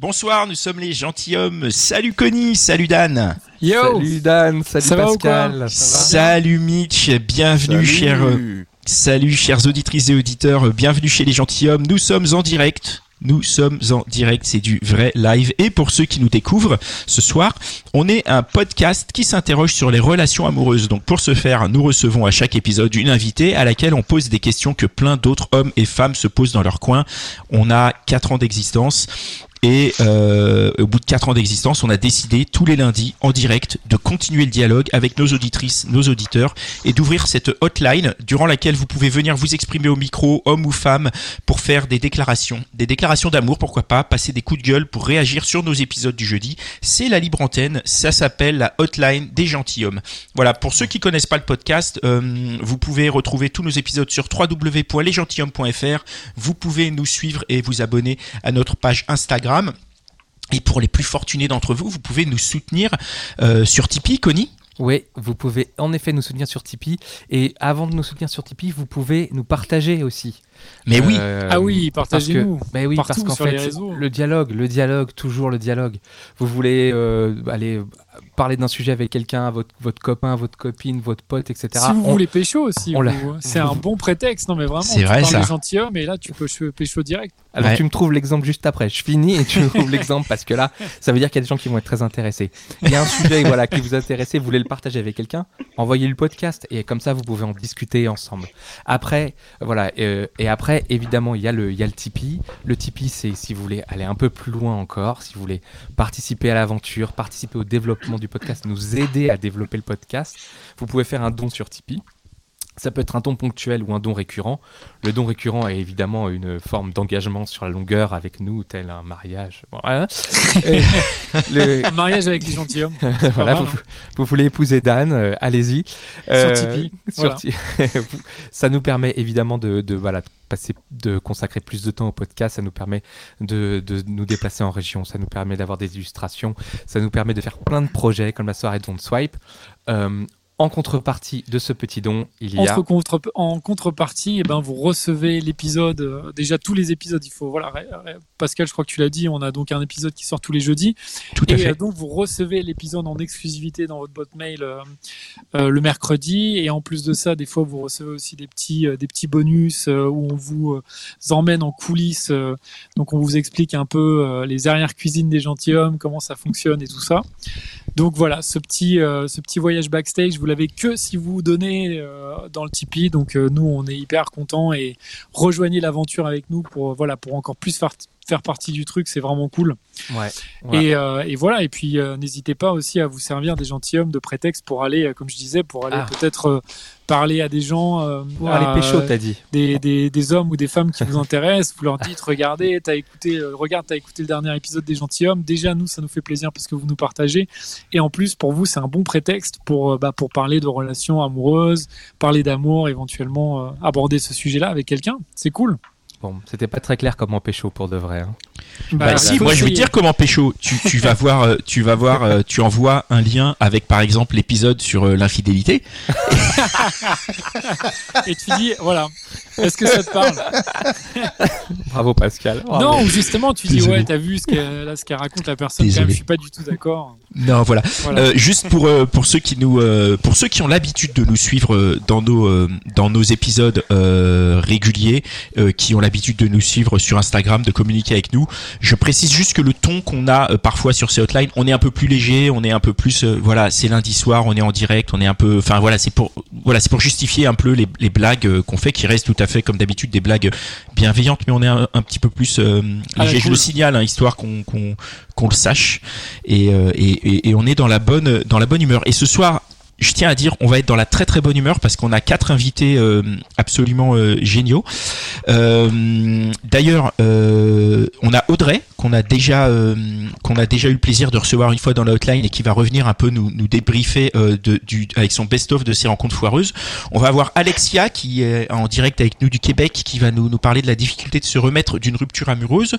Bonsoir, nous sommes les gentilshommes. Salut Connie, salut Dan. Yo Salut Dan, salut Ça va ou Pascal. Salut Mitch, bienvenue Salut. chers euh, Salut chères auditrices et auditeurs, bienvenue chez les gentilshommes. Nous sommes en direct. Nous sommes en direct, c'est du vrai live. Et pour ceux qui nous découvrent, ce soir, on est un podcast qui s'interroge sur les relations amoureuses. Donc pour ce faire, nous recevons à chaque épisode une invitée à laquelle on pose des questions que plein d'autres hommes et femmes se posent dans leur coin. On a quatre ans d'existence. Et euh, au bout de quatre ans d'existence, on a décidé tous les lundis en direct de continuer le dialogue avec nos auditrices, nos auditeurs, et d'ouvrir cette hotline durant laquelle vous pouvez venir vous exprimer au micro, homme ou femme, pour faire des déclarations, des déclarations d'amour, pourquoi pas, passer des coups de gueule pour réagir sur nos épisodes du jeudi. C'est la libre antenne, ça s'appelle la hotline des gentilshommes. Voilà, pour ceux qui connaissent pas le podcast, euh, vous pouvez retrouver tous nos épisodes sur www.lesgentilhommes.fr. Vous pouvez nous suivre et vous abonner à notre page Instagram. Et pour les plus fortunés d'entre vous, vous pouvez nous soutenir euh, sur Tipeee, Connie? Oui, vous pouvez en effet nous soutenir sur Tipeee. Et avant de nous soutenir sur Tipeee, vous pouvez nous partager aussi. Mais oui, Euh, Ah oui, partagez-nous. bah oui, Partout parce qu'en fait, le dialogue, le dialogue, toujours le dialogue. Vous voulez euh, aller parler d'un sujet avec quelqu'un, votre, votre copain, votre copine, votre pote, etc. Si vous On- voulez pécho aussi, on l'a- vous, hein. c'est un bon prétexte. Non mais vraiment, C'est tu vrai, parles ça. gentilhomme et là tu peux ch- pécho direct. Alors Ouais. tu me trouves l'exemple juste après. Je finis et tu me trouves l'exemple parce que là, ça veut dire qu'il y a des gens qui vont être très intéressés. Il y a un sujet voilà qui vous intéresse, vous voulez le partager avec quelqu'un, envoyez le podcast et comme ça vous pouvez en discuter ensemble. Après, voilà euh, et après évidemment il y a le il y a le Tipeee. Le Tipeee c'est si vous voulez aller un peu plus loin encore, si vous voulez participer à l'aventure, participer au développement du podcast, nous aider à développer le podcast, vous pouvez faire un don sur Tipeee. Ça peut être un don ponctuel ou un don récurrent. Le don récurrent est évidemment une forme d'engagement sur la longueur avec nous, tel un mariage. Bon, voilà. Et le- Un mariage avec les gentilshommes. voilà, mal, vous, vous voulez épouser Dan, euh, allez-y. Sur Tipeee, sur voilà. Ça nous permet évidemment de, de, voilà, de passer, de consacrer plus de temps au podcast. Ça nous permet de, de nous déplacer en région. Ça nous permet d'avoir des illustrations. Ça nous permet de faire plein de projets comme la soirée Don't Swipe. Euh, en contrepartie de ce petit don, il y a. Entre contre- en contrepartie, eh ben, vous recevez l'épisode, euh, déjà tous les épisodes, il faut, voilà, Pascal, je crois que tu l'as dit, on a donc un épisode qui sort tous les jeudis. tout à Et fait. euh, donc, vous recevez l'épisode en exclusivité dans votre boîte mail euh, euh, le mercredi. Et en plus de ça, des fois, vous recevez aussi des petits, euh, des petits bonus euh, où on vous euh, emmène en coulisses. euh, donc, on vous explique un peu euh, les arrières-cuisines des gentilshommes, comment ça fonctionne et tout ça. Donc voilà, ce petit, euh, ce petit voyage backstage, vous l'avez que si vous donnez euh, dans le Tipeee. Donc euh, nous, on est hyper contents et rejoignez l'aventure avec nous pour, voilà, pour encore plus faire, partie du truc. C'est vraiment cool. Ouais, ouais. Et, euh, et voilà, et puis euh, n'hésitez pas aussi à vous servir des gentilshommes de prétexte pour aller, euh, comme je disais, pour aller Ah. peut-être euh, parler à des gens, Pour à- aller pécho, t'as dit. des, des, des hommes ou des femmes qui vous intéressent. Vous leur dites, regardez, t'as écouté, regarde, t'as écouté le dernier épisode des gentilshommes. Déjà, nous, ça nous fait plaisir parce que vous nous partagez. Et en plus, pour vous, c'est un bon prétexte pour, bah, pour parler de relations amoureuses, parler d'amour, éventuellement aborder ce sujet-là avec quelqu'un. C'est cool. Bon, c'était pas très clair comment pécho pour de vrai. hein. Bah, il si, moi je vais dire comment pécho. Tu, tu vas voir, euh, tu vas voir, euh, tu envoies un lien avec par exemple l'épisode sur euh, l'infidélité. Et tu dis, voilà, est-ce que ça te parle? Bravo Pascal. Bravo. Non, justement, tu dis, Désolé. ouais, t'as vu ce qu'elle là, ce qu'elle raconte la personne, quand même, je suis pas du tout d'accord. Non, voilà. Voilà. Euh, juste pour euh, pour ceux qui nous euh, pour ceux qui ont l'habitude de nous suivre euh, dans nos euh, dans nos épisodes euh, réguliers, euh, qui ont l'habitude de nous suivre sur Instagram, de communiquer avec nous, je précise juste que le ton qu'on a euh, parfois sur ces hotlines, on est un peu plus léger, on est un peu plus euh, voilà, c'est lundi soir, on est en direct, on est un peu enfin voilà, c'est pour voilà, c'est pour justifier un peu les, les blagues qu'on fait qui restent tout à fait comme d'habitude des blagues bienveillantes mais on est un, un petit peu plus euh, Ah, léger, je le signale hein, histoire qu'on qu'on qu'on le sache et, euh, et, on est dans la bonne dans la bonne humeur. Et ce soir, je tiens à dire, on va être dans la très très bonne humeur parce qu'on a quatre invités euh, absolument euh, géniaux. Euh, D'ailleurs, euh, on a Audrey qu'on a déjà euh, qu'on a déjà eu le plaisir de recevoir une fois dans la hotline et qui va revenir un peu nous, nous débriefer euh, de, du, avec son best-of de ses rencontres foireuses. On va avoir Alexia qui est en direct avec nous du Québec qui va nous, nous parler de la difficulté de se remettre d'une rupture amoureuse.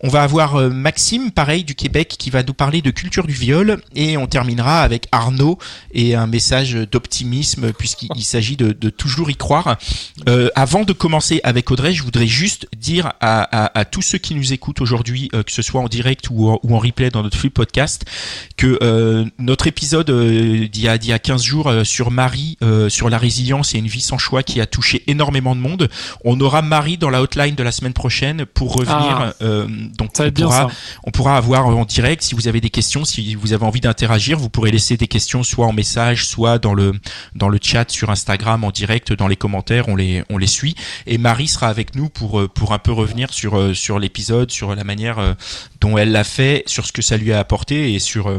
On va avoir Maxime, pareil du Québec, qui va nous parler de culture du viol et on terminera avec Arnaud et un message d'optimisme puisqu'il il s'agit de, de toujours y croire. Euh, avant de commencer avec Audrey, je voudrais juste dire à, à, à tous ceux qui nous écoutent aujourd'hui, euh, que ce soit en direct ou en, ou en replay dans notre flux podcast, que euh, notre épisode d'il y, a- d'il y a 15 jours sur Marie, sur la résilience et une vie sans choix qui a touché énormément de monde, on aura Marie dans la hotline de la semaine prochaine pour revenir. Ah. donc pourra, on pourra avoir en direct, si vous avez des questions, si vous avez envie d'interagir, vous pourrez laisser des questions soit en message, soit dans le dans le chat sur Instagram en direct, dans les commentaires, on les on les suit. Et Marie sera avec nous pour euh, pour un peu revenir sur euh, sur l'épisode, sur la manière euh, dont elle l'a fait, sur ce que ça lui a apporté et sur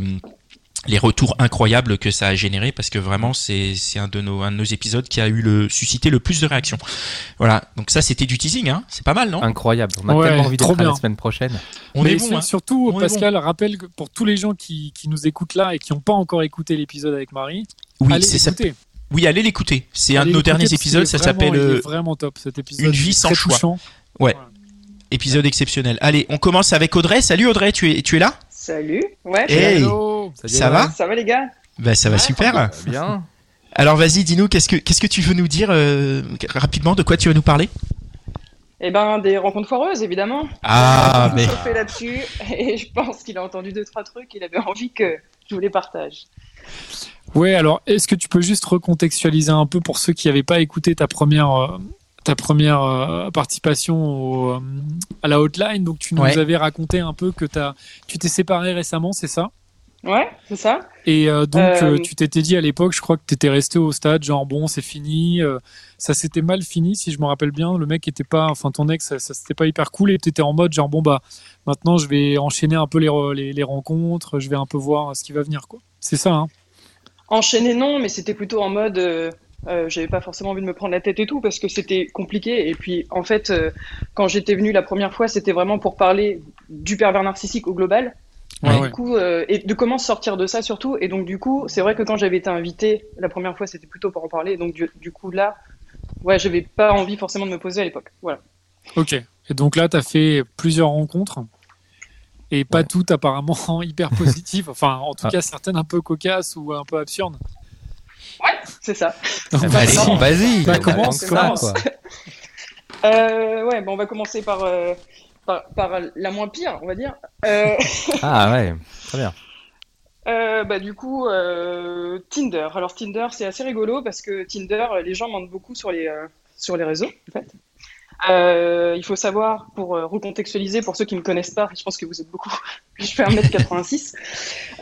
les retours incroyables que ça a généré parce que vraiment c'est c'est un de nos un de nos épisodes qui a eu le suscité le plus de réactions. Voilà, donc ça c'était du teasing hein, c'est pas mal non? Incroyable. On a Ouais, tellement envie trop d'être la semaine prochaine. On Mais est bon hein. surtout, On est Pascal, rappelle que pour tous les gens qui, qui nous écoutent là et qui n'ont pas encore écouté l'épisode avec Marie, Oui, allez c'est ça. l'écouter. Oui, allez l'écouter. C'est un de nos derniers épisodes, ça s'appelle vraiment- euh, vraiment top cet épisode. Une vie sans choix. touchant. Ouais. Voilà. épisode exceptionnel. Allez, on commence avec Audrey. Salut Audrey, tu es tu es là? Salut, ouais. Hey. Hello. Ça va Ça va les gars Bah ça va Ouais, super. Ça va Bien. Alors vas-y, dis-nous qu'est-ce que qu'est-ce que tu veux nous dire euh, rapidement de quoi tu veux nous parler? Eh ben, des rencontres foireuses, évidemment. Ah, mais chauffé là-dessus et je pense qu'il a entendu deux, trois trucs. Il avait envie que je vous les partage. Ouais, alors est-ce que tu peux juste recontextualiser un peu pour ceux qui n'avaient pas écouté ta première, euh, ta première euh, participation au, euh, à la hotline? Donc tu nous Ouais. avais raconté un peu que tu t'es séparé récemment, c'est ça? Ouais, c'est ça Et euh, donc Euh, euh, tu t'étais dit à l'époque, je crois que tu étais resté au stade, genre bon, c'est fini. ça s'était mal fini, si je me rappelle bien. Le mec était pas, enfin ton ex, ça, ça s'était pas hyper cool et tu étais en mode genre bon bah maintenant je vais enchaîner un peu les, les, les rencontres, je vais un peu voir ce qui va venir quoi. C'est ça, hein Enchaîné, non, mais c'était plutôt en mode. euh, euh, J'avais pas forcément envie de me prendre la tête et tout parce que c'était compliqué. Et puis, en fait, euh, quand j'étais venu la première fois, c'était vraiment pour parler du pervers narcissique au global. Ouais, Du ouais. coup, euh, et de comment sortir de ça surtout. Et donc, du coup, c'est vrai que quand j'avais été invité la première fois, c'était plutôt pour en parler. Donc, du, du coup, là, ouais, j'avais pas envie forcément de me poser à l'époque. Voilà. Ok. Et donc là, tu as fait plusieurs rencontres et pas toutes apparemment hyper positives. Enfin, en tout Ah. cas, certaines un peu cocasses ou un peu absurdes. C'est ça. Donc, Ah, vas-y. Bah, on commence, commence. quoi. Euh, ouais, bon, on va commencer par, euh, par, par la moins pire, on va dire. Euh, Ah ouais, très bien. euh, bah, du coup, euh, Tinder. Alors, Tinder, c'est assez rigolo parce que Tinder, les gens mentent beaucoup sur les, euh, sur les réseaux, en fait. Euh, il faut savoir, pour euh, recontextualiser, pour ceux qui ne me connaissent pas, je pense que vous êtes beaucoup, je fais 1m86.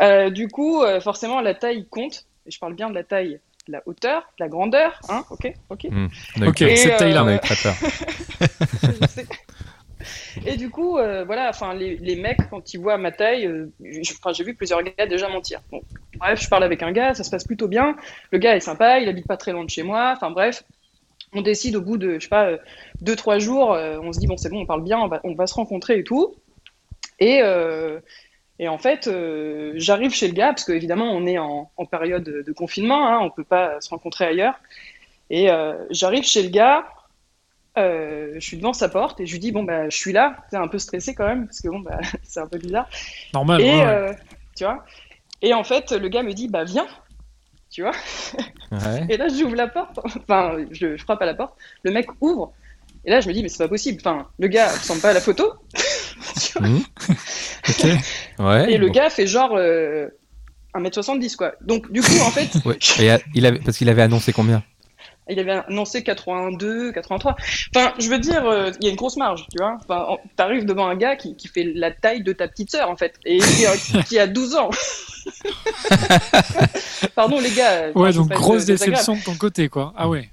Euh, du coup, euh, forcément, la taille compte. Et je parle bien de la taille, de la hauteur, de la grandeur, hein, ok, ok. Hmm. Ok, cette euh, taille-là. On a eu très peur. Et du coup, euh, voilà, enfin, les, mecs, quand ils voient ma taille, euh, j'ai vu plusieurs gars déjà mentir. Bref, je parle avec un gars, ça se passe plutôt bien. Le gars est sympa, il habite pas très loin de chez moi. Enfin, bref, on décide au bout de, je sais pas, euh, deux, trois jours, euh, on se dit, bon, c'est bon, on parle bien, on va, se rencontrer et tout. Et, en fait, j'arrive chez le gars, parce qu'évidemment, on est en, période de confinement, hein, on peut pas se rencontrer ailleurs. Et j'arrive chez le gars, euh, je suis devant sa porte et je lui dis bon bah je suis là, c'est un peu stressé quand même parce que bon bah c'est un peu bizarre. Normal. et ouais, euh, tu vois. Et en fait le gars me dit bah viens, tu vois. Ouais. Et là j'ouvre la porte, enfin je, je frappe à la porte, le mec ouvre et là je me dis mais c'est pas possible. Enfin le gars ressemble pas à la photo. Tu vois. Ok. Ouais. et le gars fait genre euh, 1m70 quoi. Donc du coup en fait Ouais. Et, euh, il avait, parce qu'il avait annoncé combien? Il avait annoncé 82, 83. Enfin, je veux dire, euh, il y a une grosse marge, tu vois. Enfin, en- t'arrives devant un gars qui, qui fait la taille de ta petite sœur, en fait, et qui a, qui a 12 ans. Pardon, les gars. Ouais, donc grosse déception de ton côté, quoi. Ah ouais.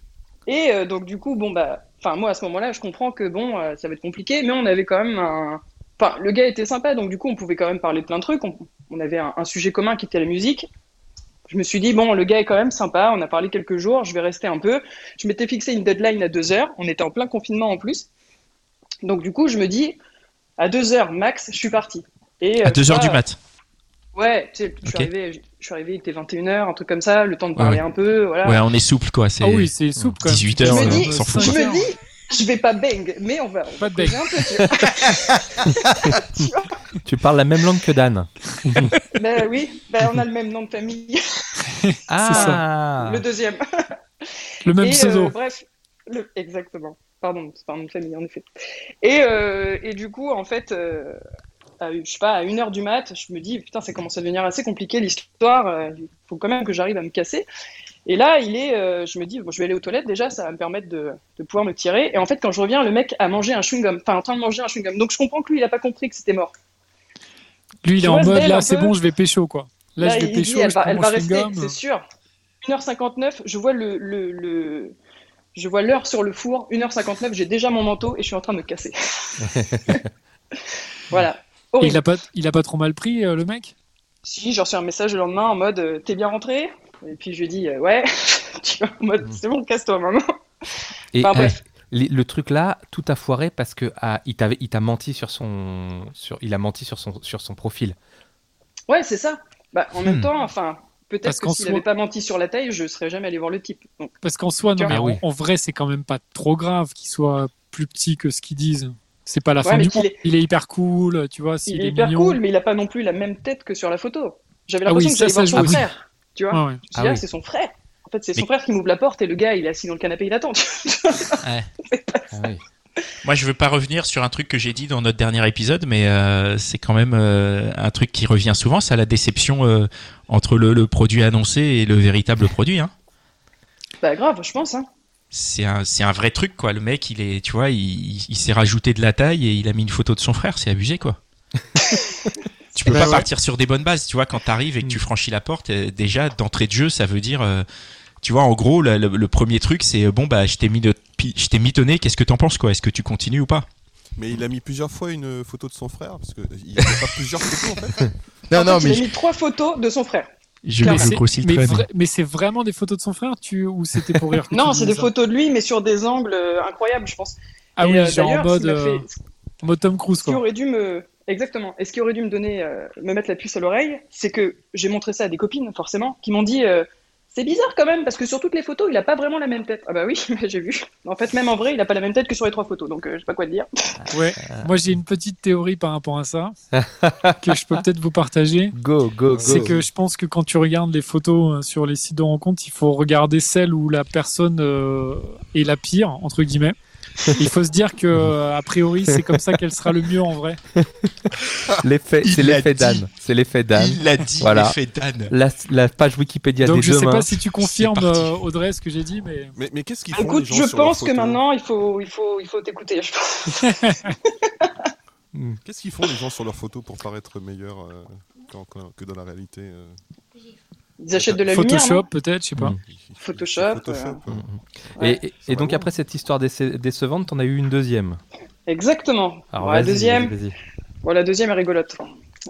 Et euh, donc, du coup, bon, bah, enfin, moi, à ce moment-là, je comprends que, bon, euh, ça va être compliqué, mais on avait quand même un. Enfin, le gars était sympa, donc du coup, on pouvait quand même parler de plein de trucs. On, on avait un, un sujet commun qui était la musique. Je me suis dit, bon, le gars est quand même sympa, on a parlé quelques jours, je vais rester un peu. Je m'étais fixé une deadline à deux heures, on était en plein confinement en plus. Donc du coup, je me dis, à deux heures max, je suis parti. Et, À euh, 2h du mat. Ouais, tu sais, je suis arrivé, je suis arrivé, il était 21h, un truc comme ça, le temps de parler ouais. un peu, voilà. Ouais, on est souple quoi. C'est Ah oui, c'est souple quand même. 18 Je heures, me euh, dis, on s'en fout. je me heures. dis, je vais pas bang, mais on va, on Pas de bang. causer un peu, tu vois. Tu parles la même langue que Dan. ben oui, ben on a le même nom de famille, Ah le deuxième. Le même et, pseudo. euh, bref, le- exactement. Pardon, c'est pas un nom de famille, en effet. Et, euh, et du coup, en fait, euh, à, je sais pas, à 1h du mat, je me dis, putain, ça commence à devenir assez compliqué l'histoire, euh, il faut quand même que j'arrive à me casser. Et là, il est, euh, je me dis, bon, je vais aller aux toilettes déjà, ça va me permettre de, de pouvoir me tirer. Et en fait, quand je reviens, le mec a mangé un chewing-gum, enfin, en train de manger un chewing-gum. Donc je comprends que lui, il a pas compris que c'était mort. Lui, il est en mode là, c'est peu bon, je vais pécho quoi. Là, je vais il pécho, dit, elle je va, elle va rester, c'est sûr. 1h59, je vois le, le, le- je vois l'heure sur le four. 1h59, j'ai déjà mon manteau et je suis en train de me casser. voilà. Il a pas, il a pas trop mal pris euh, le mec? Si, j'ai reçu un message le lendemain en mode euh, T'es bien rentré? Et puis je lui dit euh, Ouais. tu vois, en mode C'est bon, casse-toi maman. Et Enfin, bref. euh, li- le truc là, tout a foiré parce que ah, il t'avait, il t'a menti sur son, sur, il a menti sur son, sur son profil. Ouais, c'est ça. Bah, en même Hmm. temps, enfin, peut-être Parce que qu'en s'il n'avait pas menti sur la taille, je serais jamais allé voir le type. Donc, Parce qu'en soi, non, mais vois. en, en vrai, c'est quand même pas trop grave qu'il soit plus petit que ce qu'ils disent. C'est pas la Ouais, fin du monde. est- Il est hyper cool, tu vois. Il est, est hyper mignon. cool, mais il a pas non plus la même tête que sur la photo. J'avais Ah l'impression oui, que ça, j'allais voir ça, son ah oui. frère. Tu vois Ouais, ouais. Ah oui. c'est son frère. En fait, c'est son Mais- frère qui m'ouvre la porte et le gars, il est assis dans le canapé, il attend. Ah oui. Moi, je veux pas revenir sur un truc que j'ai dit dans notre dernier épisode, mais euh, c'est quand même euh, un truc qui revient souvent, c'est la déception euh, entre le, le produit annoncé et le véritable produit. Hein. bah, grave, je pense. Hein. C'est un, c'est un vrai truc, quoi. Le mec, il est, tu vois, il, il- il s'est rajouté de la taille et il a mis une photo de son frère. C'est abusé, quoi. tu peux Bah pas ouais. partir sur des bonnes bases, tu vois. Quand t'arrives et que tu franchis la porte, euh, déjà d'entrée de jeu, ça veut dire, euh, tu vois, en gros, le, le- le premier truc, c'est euh, bon, bah, je t'ai mis de, je t'ai mitonné. Qu'est-ce que t'en penses, quoi? Est-ce que tu continues ou pas? Mais il a mis plusieurs fois une photo de son frère, parce qu'il n'y a pas plusieurs photos en fait. Non, En non, fait, mais il a mis trois photos de son frère. Je, Mais je c'est- grossis le mais, vra- mais c'est vraiment des photos de son frère tu... ou c'était pour rire Non, c'est des photos de lui, mais sur des angles euh, incroyables, je pense. Ah Et, oui, euh, genre en d'ailleurs, mode, euh, fait- en mode Tom Cruise Ce qui quoi. aurait dû me. Exactement. Et ce qui aurait dû me donner, euh, me mettre la puce à l'oreille, c'est que j'ai montré ça à des copines, forcément, qui m'ont dit euh, c'est bizarre quand même, parce que sur toutes les photos, il a pas vraiment la même tête. Ah bah oui, j'ai vu. En fait, même en vrai, il a pas la même tête que sur les trois photos, donc euh, je sais pas quoi te dire. Ouais. Moi, j'ai une petite théorie par rapport à ça que je peux peut-être vous partager. Go, go, go. C'est que je pense que quand tu regardes les photos euh, sur les sites de rencontres, il faut regarder celle où la personne euh, est la pire, entre guillemets. Il faut se dire que, euh, a priori, c'est comme ça qu'elle sera le mieux en vrai. L'effet, c'est l'effet dit. Dan. C'est l'effet Dan. Il l'a dit, Voilà. l'effet Dan. La, la page Wikipédia Donc, des je deux sais mains. pas si tu confirmes, euh, Audrey, ce que j'ai dit, mais. Mais, mais qu'est-ce qu'ils font Écoute, les gens je sur leurs pense que photos maintenant, il faut, il faut, il faut t'écouter. je pense. Qu'est-ce qu'ils font les gens sur leurs photos pour paraître meilleurs euh, que dans la réalité euh, Ils achètent de la lumière. Photoshop, peut-être, je sais pas. Mm. Photoshop, Photoshop, euh. Et, Ouais. et- et donc après cette histoire déce- décevante, t'en as eu une deuxième. Exactement. Alors, Bon, la deuxième. Bon, la deuxième est rigolote.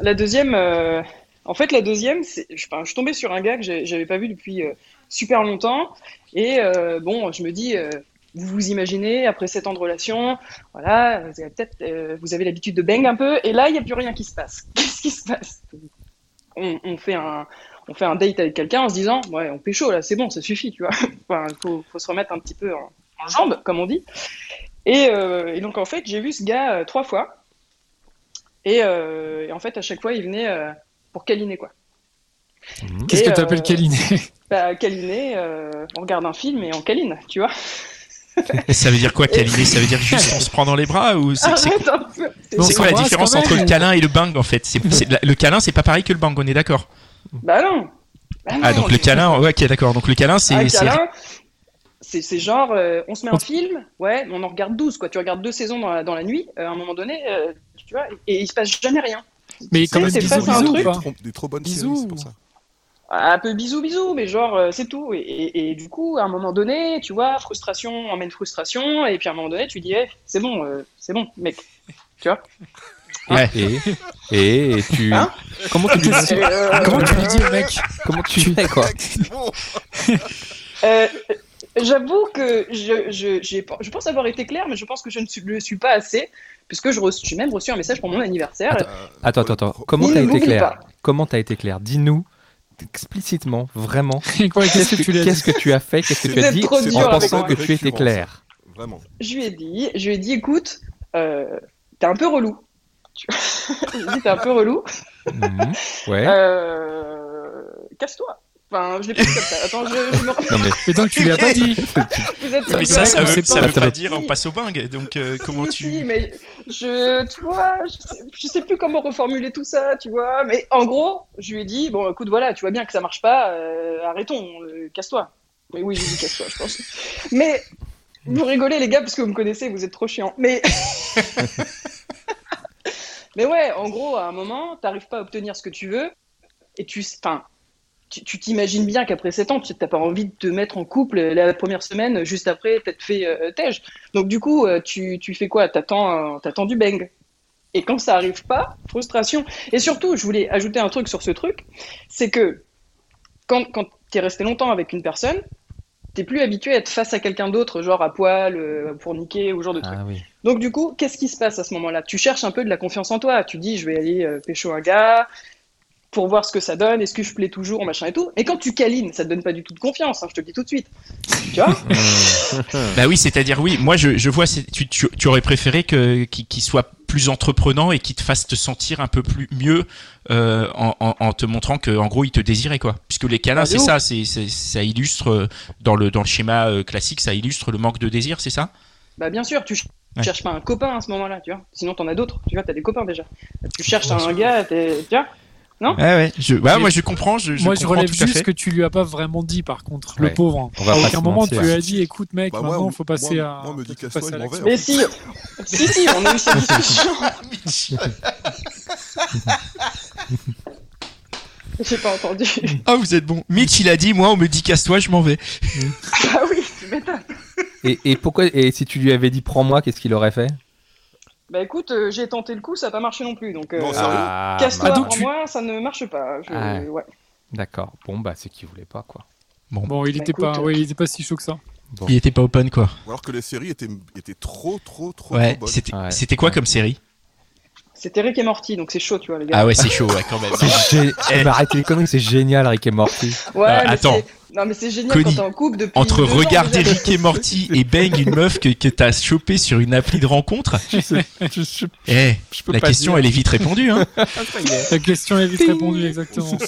La deuxième, euh, en fait, la deuxième, je, enfin, je suis tombée sur un gars que j'avais pas vu depuis euh, super longtemps. Et euh, bon, je me dis, euh, vous vous imaginez, après sept ans de relation, voilà, vous avez peut-être, euh, vous avez l'habitude de bang un peu, et là, il n'y a plus rien qui se passe. Qu'est-ce qui se passe? On, on fait un, on fait un date avec quelqu'un en se disant, ouais, on pécho là, c'est bon, ça suffit, tu vois. Enfin, il faut, faut se remettre un petit peu en, en jambes, comme on dit. Et, euh, et donc, en fait, j'ai vu ce gars euh, trois fois. Et, euh, et en fait, à chaque fois, il venait euh, pour câliner, quoi. Qu'est-ce Et, que tu appelles euh, câliner? Bah, câliner, euh, on regarde un film et on câline, tu vois. Ça veut dire quoi, câliner? Ça veut dire juste on se prend dans les bras ou c'est quoi la différence entre le câlin et le bang en fait? C'est c'est- la- Le câlin, c'est pas pareil que le bang, on est d'accord? Bah non. Bah Ah, donc le câlin, ouais, ok, d'accord. Donc le câlin, c'est. C'est- câlin, c'est c'est genre, euh, on se met un film, ouais, mais on en regarde 12, quoi. Tu regardes deux saisons dans la, dans la nuit, euh, à un moment donné, euh, tu vois, et, et il se passe jamais rien. Mais quand sais, même, c'est bisous, un bisous, truc. Trop- des trop bonnes Bisous. séries, c'est pour ça. Un peu bisous, bisous, mais genre, euh, c'est tout. Et, et- et du coup, à un moment donné, tu vois, frustration emmène frustration, et puis à un moment donné, tu dis, eh, c'est bon, euh, c'est bon, mec. Tu vois? Ouais. Et, et, et tu. Hein comment tu dis euh, Comment tu lui dis au mec Comment tu fais quoi. Euh, J'avoue que je, je, je pense avoir été clair, mais je pense que je ne suis- le suis pas assez, puisque j'ai même reçu un message pour mon anniversaire. Attends, attends, attends. Comment Il t'as été clair. Comment t'as été clair Dis-nous explicitement, vraiment. Qu'est-ce que tu as Qu'est-ce dit que tu as fait Qu'est-ce que tu as dit en pensant que tu étais clair Vraiment. Je lui ai dit, je lui ai dit, écoute, euh, t'es un peu relou. T'es un peu relou. Mhm. Ouais. Euh, casse-toi. Enfin, je l'ai pas dit comme ça. Attends, je, je me Non mais Et donc tu lui as pas dit. Vous êtes Mais ça, ça veut, ça pas. veut pas dire on passe au bang. Donc euh, comment Si, tu. mais je, tu vois, je sais, je sais plus comment reformuler tout ça, tu vois. Mais en gros, je lui ai dit, bon, écoute, voilà, tu vois bien que ça marche pas, euh, arrêtons, euh, casse-toi. Mais oui, j'ai dit casse-toi, je pense. Mais vous rigolez, les gars, parce que vous me connaissez, vous êtes trop chiants. Mais. mais ouais, en gros, à un moment, t'arrives pas à obtenir ce que tu veux, et tu. Enfin. Tu t'imagines bien qu'après 7 ans, tu n'as pas envie de te mettre en couple la première semaine, juste après, t'être fait euh, tège. Donc du coup, euh, tu, tu fais quoi? T'attends, euh, du bang. Et quand ça arrive pas, frustration. Et surtout, je voulais ajouter un truc sur ce truc, c'est que quand, quand tu es resté longtemps avec une personne, t'es plus habitué à être face à quelqu'un d'autre, genre à poil, euh, pour niquer ou genre de truc. ah oui. Donc du coup, qu'est-ce qui se passe à ce moment-là? Tu cherches un peu de la confiance en toi. Tu dis, je vais aller euh, pécho un gars pour voir ce que ça donne, est-ce que je plais toujours, machin et tout. Mais quand tu câlines, ça te donne pas du tout de confiance, hein, je te le dis tout de suite. Tu vois? Bah oui, c'est-à-dire oui. Moi, je, je vois. Tu, tu, tu aurais préféré que qu'il soit plus entreprenant et qu'il te fasse te sentir un peu plus mieux euh, en, en, en te montrant que en gros il te désirait quoi. Puisque les câlins, de c'est ça, c'est ça illustre euh, dans le dans le schéma euh, classique, ça illustre le manque de désir, c'est ça? Bah bien sûr, tu Ouais. cherches pas un copain à ce moment-là, tu vois. Sinon t'en as d'autres, tu vois, t'as des copains déjà. Tu cherches un gars, t'es- tu vois. Ouais ouais. Je, ouais, Mais- moi je comprends. Je, je Moi, je relève tout juste que tu lui as pas vraiment dit, par contre, Ouais. le pauvre. On va à aucun moment mentir. tu lui as dit, écoute mec, Bah, maintenant moi, faut passer moi- à. moi, on me dit l'action. vais. Mais si, si, si, on a eu cette discussion. J'ai pas entendu. Ah vous êtes bon. Mitch il a dit moi on me dit casse-toi, je m'en vais. Ah oui, tu m'étonnes. Et, et pourquoi Et si tu lui avais dit prends-moi, qu'est-ce qu'il aurait fait? Bah écoute, euh, j'ai tenté le coup, ça a pas marché non plus, donc. euh, Ah, Casse-toi, Ah, donc pour tu- moi, ça ne marche pas. Je- Ah. ouais. D'accord. Bon bah c'est qu'il voulait pas quoi. Bon, il Bah, était pas, écoute, ouais, il était pas si chaud que ça. Bon. Il était pas open quoi. Ou alors que les séries étaient, étaient trop, trop, trop, Ouais. trop. C'était Ouais. c'était quoi Ouais. comme série? C'était Rick et Morty, donc c'est chaud, tu vois, les gars. Ah ouais c'est chaud ouais quand même. C'est gé- Eh. Arrêtez les conneries, c'est génial Rick et Morty. Ouais, mais attends. Non, mais c'est génial Connie, quand t'es en couple depuis. Entre regarder. Rick et Morty et bang une meuf que, que t'as chopé sur une appli de rencontre, Je, sais- je- je- eh, je peux la pas question dire. elle est vite répondue. Hein. La question est vite répondue, exactement.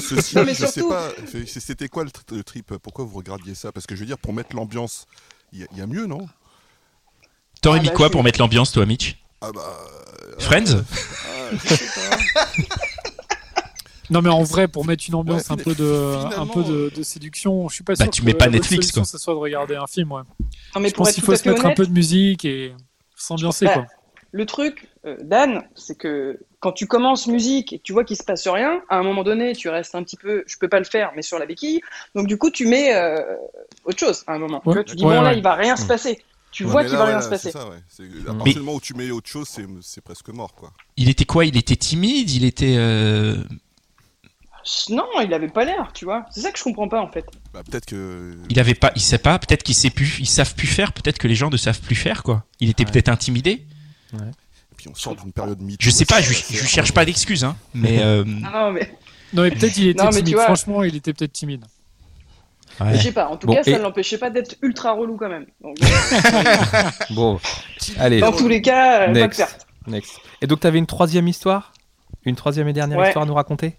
Ceci, Non, mais je sais surtout- pas, c'est- c'était quoi le, tr- le trip? Pourquoi vous regardiez ça? Parce que je veux dire, pour mettre l'ambiance, il y, a- il y a mieux, non? T'aurais Ah mis bah, quoi je- pour mettre l'ambiance toi Mitch? Ah bah. euh, Friends? euh, ah, je sais pas. Non, mais en vrai, pour mettre une ambiance Ouais, un peu de, finalement, un peu de, de séduction, je suis pas Bah, sûr. tu que mets pas Netflix, solution, quoi. Ce soit de regarder un film, ouais. Non, mais Je pour pense qu'il faut se fait mettre un peu de musique et s'ambiancer, Bah, quoi. Le truc, euh, Dan, c'est que quand tu commences musique et que tu vois qu'il se passe rien, à un moment donné, tu restes un petit peu, je peux pas le faire, mais sur la béquille. Donc du coup, tu mets euh, autre chose à un moment. Tu vois, tu dis Ouais, bon là, il va rien se passer. Tu Ouais, vois mais qu'il va rien ouais, se passer. c'est ça, ouais. À Mais- partir du moment où tu mets autre chose, c'est c'est presque mort, quoi. Il était quoi? Il était timide? Il était. euh, Non, il avait pas l'air, tu vois. C'est ça que je comprends pas en fait. Bah, peut-être que. Il avait pas. Il sait pas. Peut-être qu'il sait plus. Ils savent plus faire. Peut-être que les gens ne savent plus faire quoi. Il était Ouais. peut-être intimidé. Et puis on sort d'une période mytho. Je sais pas. Je, je cherche pas d'excuses hein. Mais. euh, Ah non, mais Non, mais peut-être il était Non, mais tu timide. vois- Franchement, il était peut-être timide. je sais pas. En tout Bon, cas, ça ne l'empêchait pas d'être ultra relou quand même. Donc, Bon, allez, dans tous les cas, euh, pas de Next. perte. next. Et donc t'avais une troisième histoire? Une troisième et dernière Ouais. histoire à nous raconter?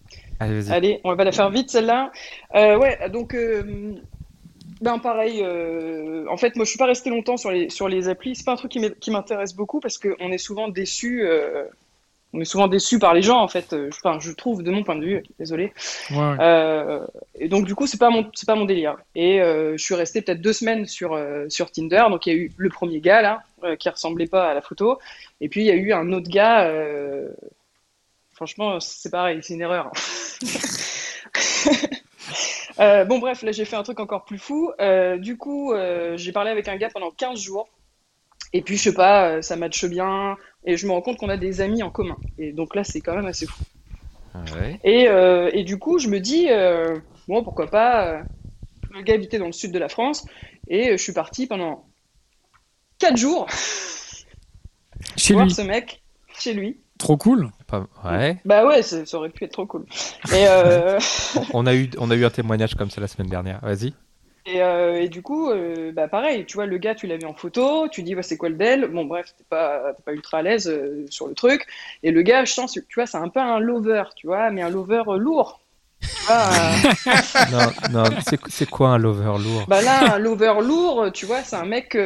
Allez, on va la faire vite celle-là. Euh, ouais, donc euh, ben pareil. euh, en fait, moi, je suis pas resté longtemps sur les sur les applis. C'est pas un truc qui m'intéresse beaucoup parce que on est souvent déçu. euh, on est souvent déçu par les gens en fait. Enfin, je trouve de mon point de vue. Désolé. Ouais, ouais. Euh, et donc du coup, c'est pas mon c'est pas mon délire. Et euh, je suis resté peut-être deux semaines sur euh, sur Tinder. Donc il y a eu le premier gars là euh, qui ressemblait pas à la photo. Et puis il y a eu un autre gars. Franchement, c'est pareil, c'est une erreur. Euh, bon, bref, là j'ai fait un truc encore plus fou. Euh, du coup, euh, j'ai parlé avec un gars pendant 15 jours. Et puis, je sais pas, ça matche bien. Et je me rends compte qu'on a des amis en commun. Et donc là, c'est quand même assez fou. Ouais. Et, et du coup, je me dis, bon, pourquoi pas. le gars habitait dans le sud de la France et je suis parti pendant 4 jours Chez voir lui. ce mec chez lui. Trop cool. Pas- ouais. Bah ouais, ça aurait pu être trop cool. Et, euh, On a eu, on a eu un témoignage comme ça la semaine dernière. Vas-y. et, euh, et du coup, euh, bah pareil, tu vois, le gars, tu l'as vu en photo, tu dis, ouais, c'est quoi le del Bon, bref, t'es pas, t'es pas ultra à l'aise euh, sur le truc. Et le gars, je sens, tu vois, c'est un peu un lover, tu vois, mais un lover euh, lourd. Tu vois, euh, Non, non. C'est, c'est quoi un lover lourd? Bah là, un lover lourd, tu vois, c'est un mec.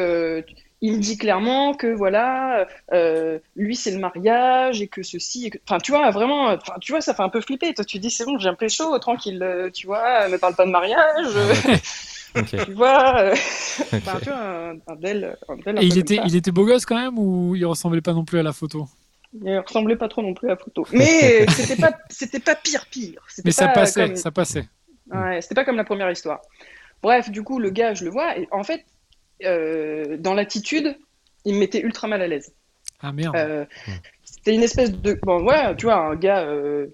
Euh, il dit clairement que voilà, euh, lui c'est le mariage et que ceci. et que- Enfin, tu vois, vraiment, enfin, tu vois, ça fait un peu flipper. Toi, tu dis c'est bon, j'ai un pécho, tranquille, euh, tu vois, me parle pas de mariage, euh, Ok. tu vois. euh, un peu un, un del. Un Et il était, ça. il était beau gosse quand même ou il ressemblait pas non plus à la photo? Il ressemblait pas trop non plus à la photo. Mais c'était pas, c'était pas pire, pire. C'était Mais ça pas passait, comme- ça passait. Ouais, c'était pas comme la première histoire. Bref, du coup, le gars, je le vois, et en fait, euh, dans l'attitude, il me mettait ultra mal à l'aise. Ah merde. Euh, c'était une espèce de. Bon, ouais, tu vois, un gars, euh,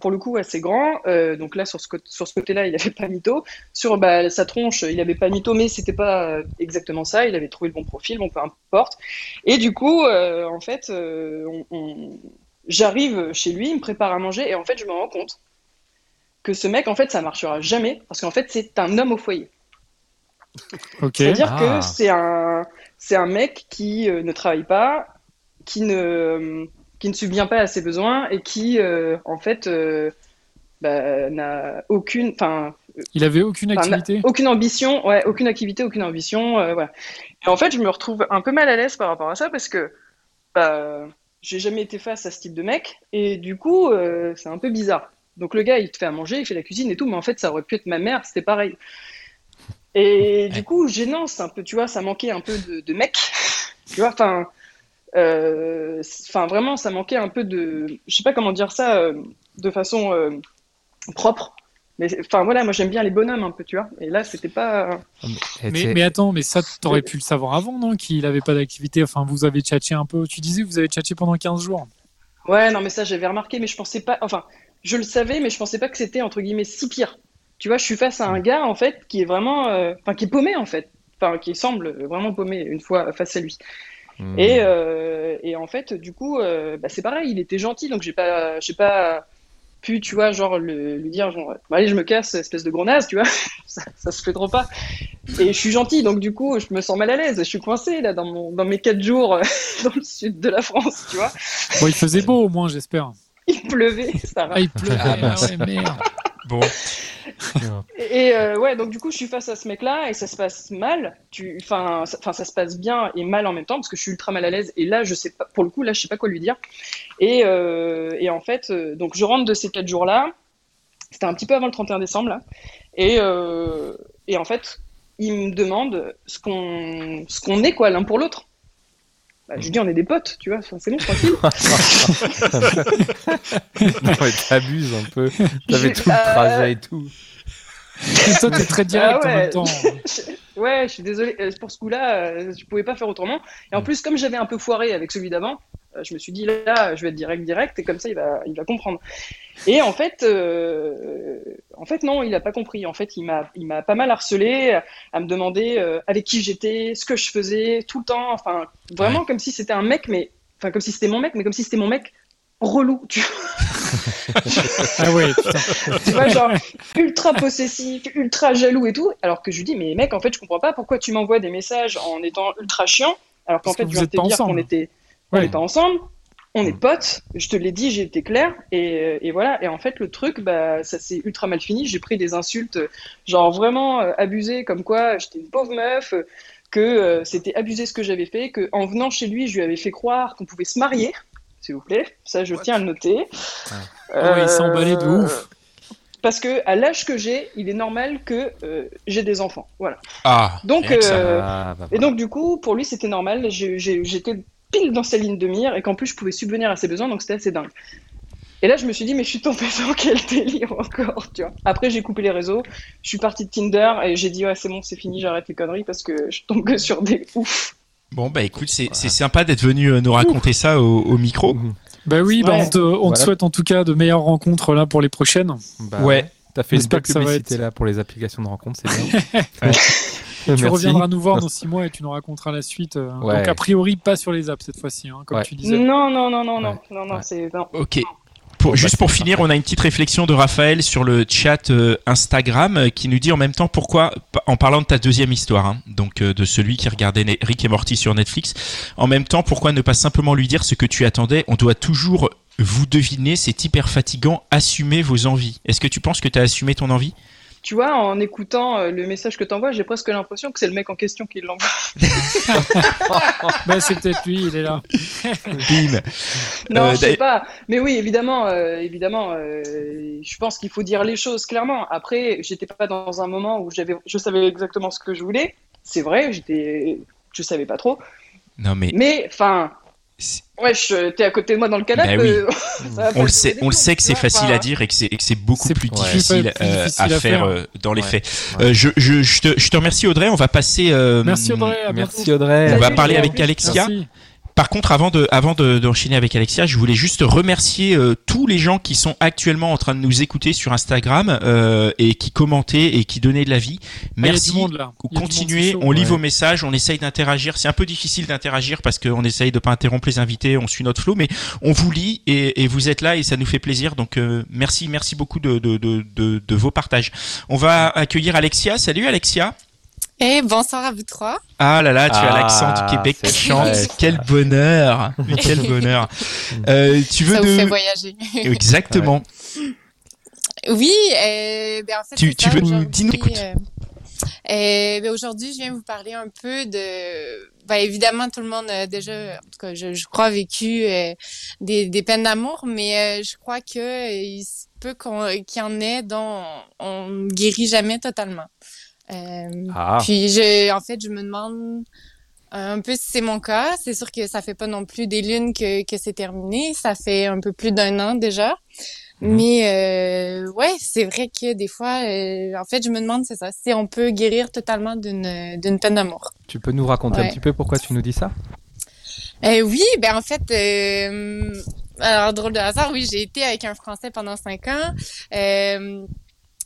pour le coup, assez grand. donc là, sur ce, côté- sur ce côté-là, il avait pas mytho. Sur bah, sa tronche, il avait pas mytho, mais c'était pas exactement ça. Il avait trouvé le bon profil, bon, peu importe. Et du coup, en fait, on- on- j'arrive chez lui, il me prépare à manger, et en fait, je me rends compte que ce mec, en fait, ça marchera jamais, parce qu'en fait, c'est un homme au foyer. Ok. C'est-à-dire Ah. que c'est un, c'est un mec qui euh, ne travaille pas, qui ne, qui ne subvient pas à ses besoins et qui, euh, en fait, euh, bah, n'a aucune, enfin, Il avait aucune activité. aucune ambition, ouais, aucune activité, aucune ambition, euh, voilà. Et en fait, je me retrouve un peu mal à l'aise par rapport à ça parce que bah, j'ai jamais été face à ce type de mec et du coup, euh, c'est un peu bizarre. Donc le gars, il te fait à manger, il fait la cuisine et tout, mais en fait, ça aurait pu être ma mère, c'était pareil. Et du coup, gênant, c'est un peu, tu vois, ça manquait un peu de, de mec, tu vois, enfin, euh, enfin vraiment, ça manquait un peu de, je sais pas comment dire ça, euh, de façon euh, propre. Mais enfin voilà, moi j'aime bien les bonhommes un peu, tu vois. Et là, c'était pas. Mais, attends, mais ça, t'aurais pu le savoir avant, non Qu'il avait pas d'activité. Enfin, vous avez tchatché un peu. Tu disais que vous avez tchatché pendant 15 jours. Ouais, non, mais ça j'avais remarqué, mais je pensais pas. Enfin, je le savais, mais je pensais pas que c'était entre guillemets si pire. Tu vois, je suis face à un gars en fait qui est vraiment, euh, enfin, qui est paumé en fait, enfin, qui semble vraiment paumé une fois face à lui. Hmm. Et, euh, et en fait, du coup, euh, bah, c'est pareil, il était gentil, donc j'ai pas, j'ai pas pu, tu vois, genre le- lui dire, genre, bah, allez, je me casse, espèce de gros naze, tu vois, ça, ça se fait trop pas. Et je suis gentil, donc du coup, je me sens mal à l'aise, je suis coincé là dans mon, dans mes quatre jours dans le sud de la France, tu vois. Bon, il faisait beau au moins, j'espère. Il pleuvait, ça va. Ah, il pleuvait. Ah, ouais, merde. Bon, Et euh, ouais, donc du coup, je suis face à ce mec-là et ça se passe mal. Enfin, ça, ça se passe bien et mal en même temps parce que je suis ultra mal à l'aise. Et là, je sais pas, pour le coup, là, je sais pas quoi lui dire. Et, euh, et en fait, euh, donc je rentre de ces quatre jours-là. C'était un petit peu avant le 31 décembre là. Et, et en fait, il me demande ce qu'on, ce qu'on est quoi l'un pour l'autre. Bah, je lui dis on est des potes, tu vois. Enfin, c'est bon, tranquille. non, mais t'abuses un peu. T'avais tout le euh, trajet et tout. Et toi, t'es très direct Ah en ouais. même temps. Ouais, je suis désolé. euh, Pour ce coup-là, euh, je pouvais pas faire autrement. Et en plus, comme j'avais un peu foiré avec celui d'avant, je me suis dit là, je vais être direct, direct, et comme ça, il va, il va comprendre. Et en fait, euh, en fait, non, il a pas compris. En fait, il m'a, il m'a pas mal harcelé, à me demander euh, avec qui j'étais, ce que je faisais, tout le temps. Enfin, vraiment comme si c'était un mec, mais, enfin, comme si c'était mon mec, mais comme si c'était mon mec relou. Tu Ah ouais, putain. tu vois, genre ultra possessif, ultra jaloux et tout. Alors que je lui dis, mais mec, en fait, je comprends pas pourquoi tu m'envoies des messages en étant ultra chiant, alors qu'en fait, que je vous viens de êtes te pas dire ensemble. qu'on était, on est pas ensemble, on est potes, je te l'ai dit, j'ai été clair, et, et voilà. Et en fait, le truc, bah, ça s'est ultra mal fini. J'ai pris des insultes, genre vraiment euh, abusées, comme quoi j'étais une pauvre meuf, que euh, c'était abusé ce que j'avais fait, que en venant chez lui, je lui avais fait croire qu'on pouvait se marier. S'il vous plaît, ça je tiens à le noter. Ah ouais, il emballé de Euh, ouf. Parce que à l'âge que j'ai, il est normal que euh, j'ai des enfants. Voilà. ah, Donc, ça. et donc du coup, pour lui, c'était normal. J'étais pile dans sa ligne de mire et qu'en plus, je pouvais subvenir à ses besoins, donc c'était assez dingue. Et là, je me suis dit, mais je suis tombée dans quel délire encore, tu vois. Après, j'ai coupé les réseaux, je suis partie de Tinder et j'ai dit, ouais, c'est bon, c'est fini, j'arrête les conneries parce que je tombe que sur des ouf. Bon, bah écoute, c'est c'est sympa d'être venu euh, nous raconter ça au, au micro. Mhm. Bah oui, bah, Ouais. on te, on te Voilà. souhaite en tout cas de meilleures rencontres là pour les prochaines. Bah, Ouais. T'as fait une J'espère belle que ça va publicité être- là pour les applications de rencontres, c'est bien. Tu Merci. reviendras nous voir dans six mois et tu nous raconteras la suite. euh, Ouais. Donc a priori pas sur les apps cette fois-ci, hein, comme Ouais. tu disais. Non, non, non, non, non, Ouais. non, non, Ouais. c'est non. Ok. Pour, Bon, juste bah, pour finir, on a une petite réflexion de Raphaël sur le chat euh, Instagram euh, qui nous dit en même temps pourquoi, en parlant de ta deuxième histoire, hein, donc euh, de celui qui regardait Rick et Morty sur Netflix, en même temps pourquoi ne pas simplement lui dire ce que tu attendais? On doit toujours vous deviner, c'est hyper fatigant, assumer vos envies. Est-ce que tu penses que tu as assumé ton envie? Tu vois, en écoutant euh, le message que t'envoies, j'ai presque l'impression que c'est le mec en question qui l'envoie. Bah, c'est peut-être lui, il est là. Bim Non, Euh, je sais pas. Mais oui, évidemment, euh, évidemment, euh, je pense qu'il faut dire les choses clairement. Après, j'étais pas dans un moment où j'avais, je savais exactement ce que je voulais. C'est vrai, j'étais, je savais pas trop. Non mais Mais, enfin, ouais, je- t'es à côté de moi dans le canapé. Bah oui. euh, pas on le te sait, on le sait que c'est vois, facile enfin, à dire et que c'est et que c'est beaucoup plus difficile, plus euh, difficile à à faire faire. euh, dans les Ouais. faits. Euh, je, je, je, te, je te remercie Audrey. On va passer. euh, Merci Audrey, Merci. Audrey. On va parler avec Alexia. Merci. Par contre, avant de, avant de- d'enchaîner avec Alexia, je voulais juste remercier euh, tous les gens qui sont actuellement en train de nous écouter sur Instagram euh, et qui commentaient et qui donnaient de la vie. Ah, Merci. du monde là. Il y a du monde, Continuez, chaud. on lit Ouais. vos messages, on essaye d'interagir. C'est un peu difficile d'interagir parce qu'on essaye de pas interrompre les invités, on suit notre flow, mais on vous lit et, et vous êtes là et ça nous fait plaisir. Donc euh, merci, merci beaucoup de, de, de, de, de vos partages. On va accueillir Alexia. Salut Alexia. Et bonsoir à vous trois. Ah là là, tu as Ah, l'accent du Québec qui chante. Quel bonheur, mais quel bonheur. Euh, tu veux Ça vous de... fait voyager. Exactement. Oui, euh, ben en fait, Tu- c'est tu ça, veux nous- écoute. euh, euh, ben aujourd'hui, je viens vous parler un peu de. Ben évidemment, tout le monde a déjà, en tout cas, je, je crois, vécu euh, des, des peines d'amour, mais euh, je crois que euh, il se peut qu'on, qu'il y en ait dont on ne guérit jamais totalement. Euh, Ah. Puis, je, en fait, je me demande un peu si c'est mon cas. C'est sûr que ça fait pas non plus des lunes que, que c'est terminé. Ça fait un peu plus d'un an déjà. Mhm. Mais euh, ouais, c'est vrai que des fois, euh, en fait, je me demande, c'est ça, si on peut guérir totalement d'une d'une peine d'amour. Tu peux nous raconter un petit peu pourquoi tu nous dis ça? Euh, oui, ben en fait, euh, alors drôle de hasard, oui, j'ai été avec un Français pendant cinq ans.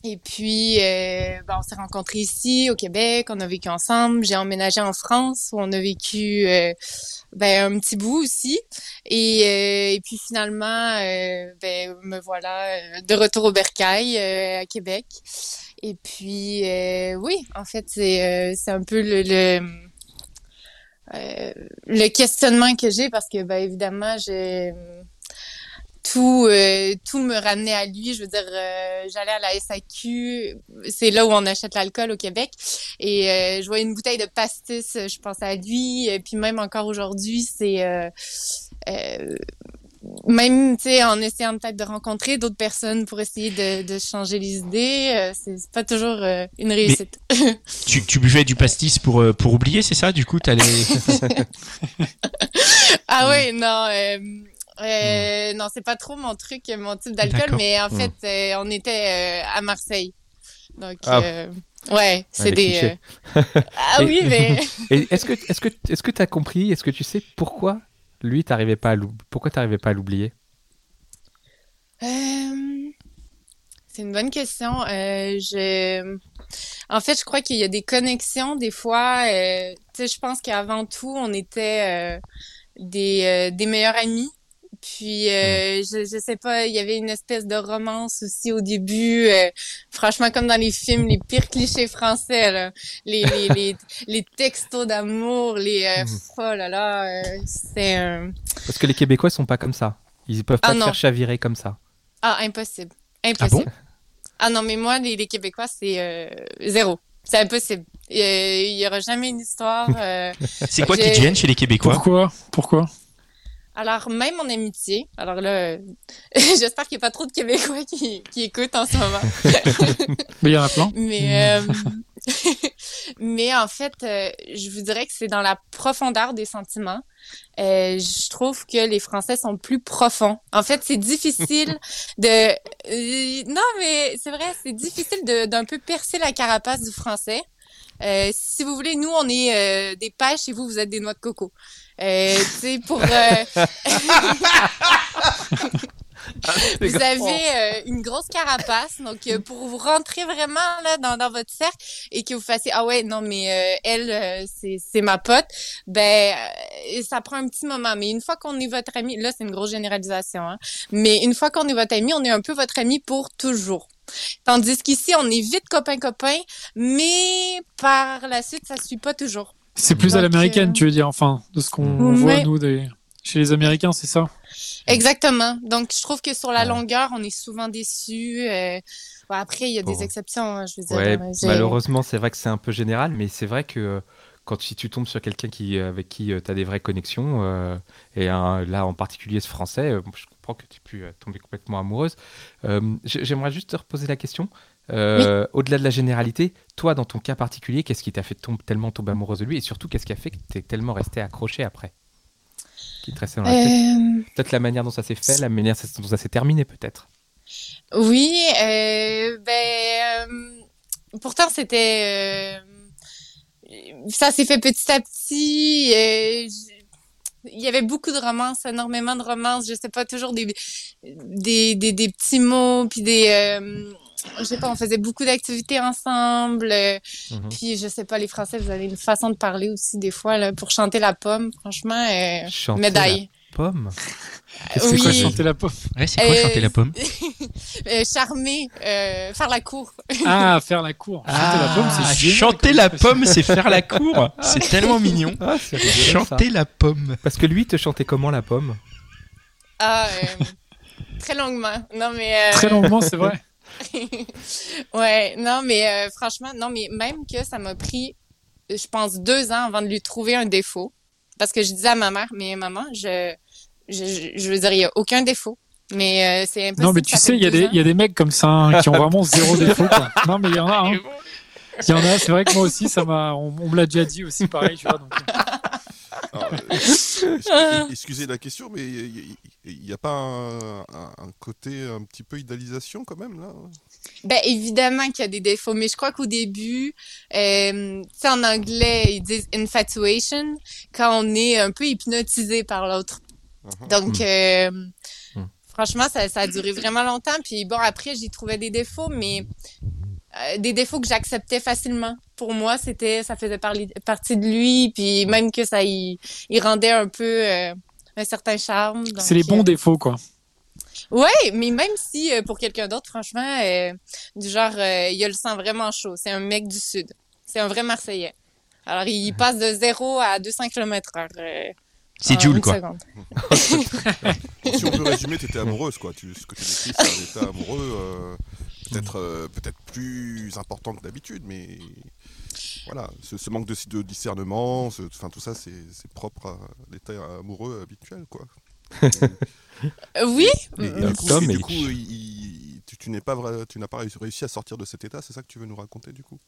Et puis, euh, ben, on s'est rencontrés ici au Québec, on a vécu ensemble. J'ai emménagé en France où on a vécu euh, ben, un petit bout aussi. Et, euh, et puis finalement, euh, ben, me voilà euh, de retour au Bercail euh, à Québec. Et puis, oui, en fait, c'est c'est un peu le, le le questionnement que j'ai parce que ben évidemment j'ai tout euh, tout me ramenait à lui. Je veux dire euh, j'allais à la SAQ c'est là où on achète l'alcool au Québec. Et euh, je voyais une bouteille de pastis je pensais à lui. Et puis même encore aujourd'hui c'est même tu sais en essayant peut-être de rencontrer d'autres personnes pour essayer de, de changer les idées euh, c'est pas toujours euh, une réussite. Tu, tu buvais du pastis pour, pour oublier, c'est ça Du coup, t'allais. Ah oui, non, euh, euh, non, c'est pas trop mon truc, mon type d'alcool, mais en fait, euh, on était euh, à Marseille. Donc, Ah. euh, ouais, c'est les des. Ah oui, mais. Est-ce que est-ce que est-ce que t'as compris Est-ce que tu sais pourquoi lui t'arrivais pas à l'oub- pourquoi t'arrivais pas à l'oublier? C'est une bonne question. Je... En fait, je crois qu'il y a des connexions des fois. euh, tu sais, je pense qu'avant tout, on était euh, des, euh, des meilleurs amis. Puis, euh, je, je sais pas, il y avait une espèce de romance aussi au début. euh, franchement, comme dans les films, les pires clichés français, là. Les, les, les, les textos d'amour, les... euh, Mhm. Oh là là, euh, c'est... un Parce que les Québécois sont pas comme ça. Ils peuvent pas Ah non. faire chavirer comme ça. Ah, impossible. Ah Impossible. bon Ah non, mais moi, les, les Québécois, c'est euh, zéro. C'est impossible. Il y aura jamais une histoire. euh, C'est quoi qui te gêne chez les Québécois? Pourquoi? Pourquoi? Alors, même en amitié, alors là, euh, j'espère qu'il n'y a pas trop de Québécois qui, qui écoutent en ce moment. Mais il y en a plein. Mais, euh, mais en fait, euh, je vous dirais que c'est dans la profondeur des sentiments. Euh, je trouve que les Français sont plus profonds. En fait, c'est difficile de... non, mais c'est vrai, c'est difficile d'un peu percer la carapace du Français. Euh, si vous voulez, nous, on est euh, des pêches et vous, vous êtes des noix de coco. Euh, tu sais, pour... euh, vous avez euh, une grosse carapace, donc euh, pour vous rentrer vraiment là dans, dans votre cercle et que vous fassiez ah ouais non mais euh, elle c'est c'est ma pote, ben ça prend un petit moment. Mais une fois qu'on est votre ami, là c'est une grosse généralisation, hein, mais une fois qu'on est votre ami, on est un peu votre ami pour toujours. Tandis qu'ici on est vite copain copain, mais par la suite ça suit pas toujours. C'est plus à l'américaine, euh, tu veux dire, enfin, de ce qu'on voit, nous, des... chez les Américains, c'est ça? Exactement. Donc, je trouve que sur la longueur, on est souvent déçus. Euh, bon, après, il y a des exceptions, hein, je veux dire. Ouais, euh, j'ai- malheureusement, c'est vrai que c'est un peu général, mais c'est vrai que quand si tu tombes sur quelqu'un qui, avec qui tu as des vraies connexions, euh, et un- là en particulier ce français, euh, je comprends que tu peux euh, tomber complètement amoureuse. Euh, j'ai- J'aimerais juste te reposer la question. Euh, Au-delà de la généralité, toi, dans ton cas particulier, qu'est-ce qui t'a fait tellement tomber amoureuse de lui? Et surtout, qu'est-ce qui a fait que tu es tellement resté accroché après? Qui te restait dans la tête Peut-être la manière dont ça s'est fait, la manière dont ça s'est terminé, peut-être. oui, euh, ben, pourtant, c'était. ça s'est fait petit à petit. Il y avait beaucoup de romances, énormément de romances. Je sais pas, toujours des, des, des, des petits mots, puis des. euh, je sais pas, on faisait beaucoup d'activités ensemble. euh, Mhm. Puis je sais pas, les Français, vous avez une façon de parler aussi des fois là, pour chanter la pomme. Franchement, euh, Chanter médaille. la pomme? Qu'est-ce que c'est quoi Oui. chanter la pomme? Ouais, c'est quoi Euh, chanter la pomme? Euh, charmer, euh, faire la cour. Ah, faire la cour. Chanter la pomme, c'est Ah, génial chanter la pomme, c'est faire la cour. C'est tellement mignon. Ah, c'est rigolo, ça. Chanter la pomme. Parce que lui, te chantait comment la pomme? Ah, euh, très longuement. Non mais. euh, Très longuement, c'est vrai. ouais, non mais euh, franchement, non mais même que ça m'a pris, je pense deux ans avant de lui trouver un défaut, parce que je disais à ma mère, mais maman, je, je, je- veux dire, il y a aucun défaut. Mais euh, c'est impossible. Non, mais tu sais, il y, a deux des- ans. il y a des mecs comme ça hein, qui ont vraiment zéro défaut. Quoi. Non, mais il y en a. Hein. Il y en a, c'est vrai que moi aussi, ça m'a, on, on me l'a déjà dit aussi, pareil, tu vois. Donc, Alors, euh, excusez, excusez la question, mais il n'y a pas un, côté un petit peu idéalisation quand même là Ben évidemment qu'il y a des défauts, mais je crois qu'au début, euh, tu sais en anglais ils disent infatuation quand on est un peu hypnotisé par l'autre. Mhm. Donc euh, Mm. Franchement ça, ça a duré vraiment longtemps. Puis bon après j'y trouvais des défauts, mais euh, des défauts que j'acceptais facilement. Pour moi c'était ça faisait parler- partie de lui, puis même que ça y, il rendait un peu euh, un certain charme. c'est les bons euh, défauts, quoi. Ouais, mais même si pour quelqu'un d'autre, franchement, du genre, il a le sang vraiment chaud. C'est un mec du Sud. C'est un vrai Marseillais. Alors, il passe de 0 à 200 km heure. Euh, C'est en Jules, quoi. Si on peut résumer, tu étais amoureuse quoi. Tu, ce que tu décris, c'est un état amoureux euh, peut-être euh, peut-être plus important que d'habitude, mais voilà, ce, ce manque de, de discernement, ce- enfin tout ça, c'est propre à l'état amoureux habituel quoi. Euh, oui, Et, et du coup, Tom et du et- coup, il- il- tu, tu n'es pas vrai, tu n'as pas réussi à sortir de cet état, c'est ça que tu veux nous raconter du coup?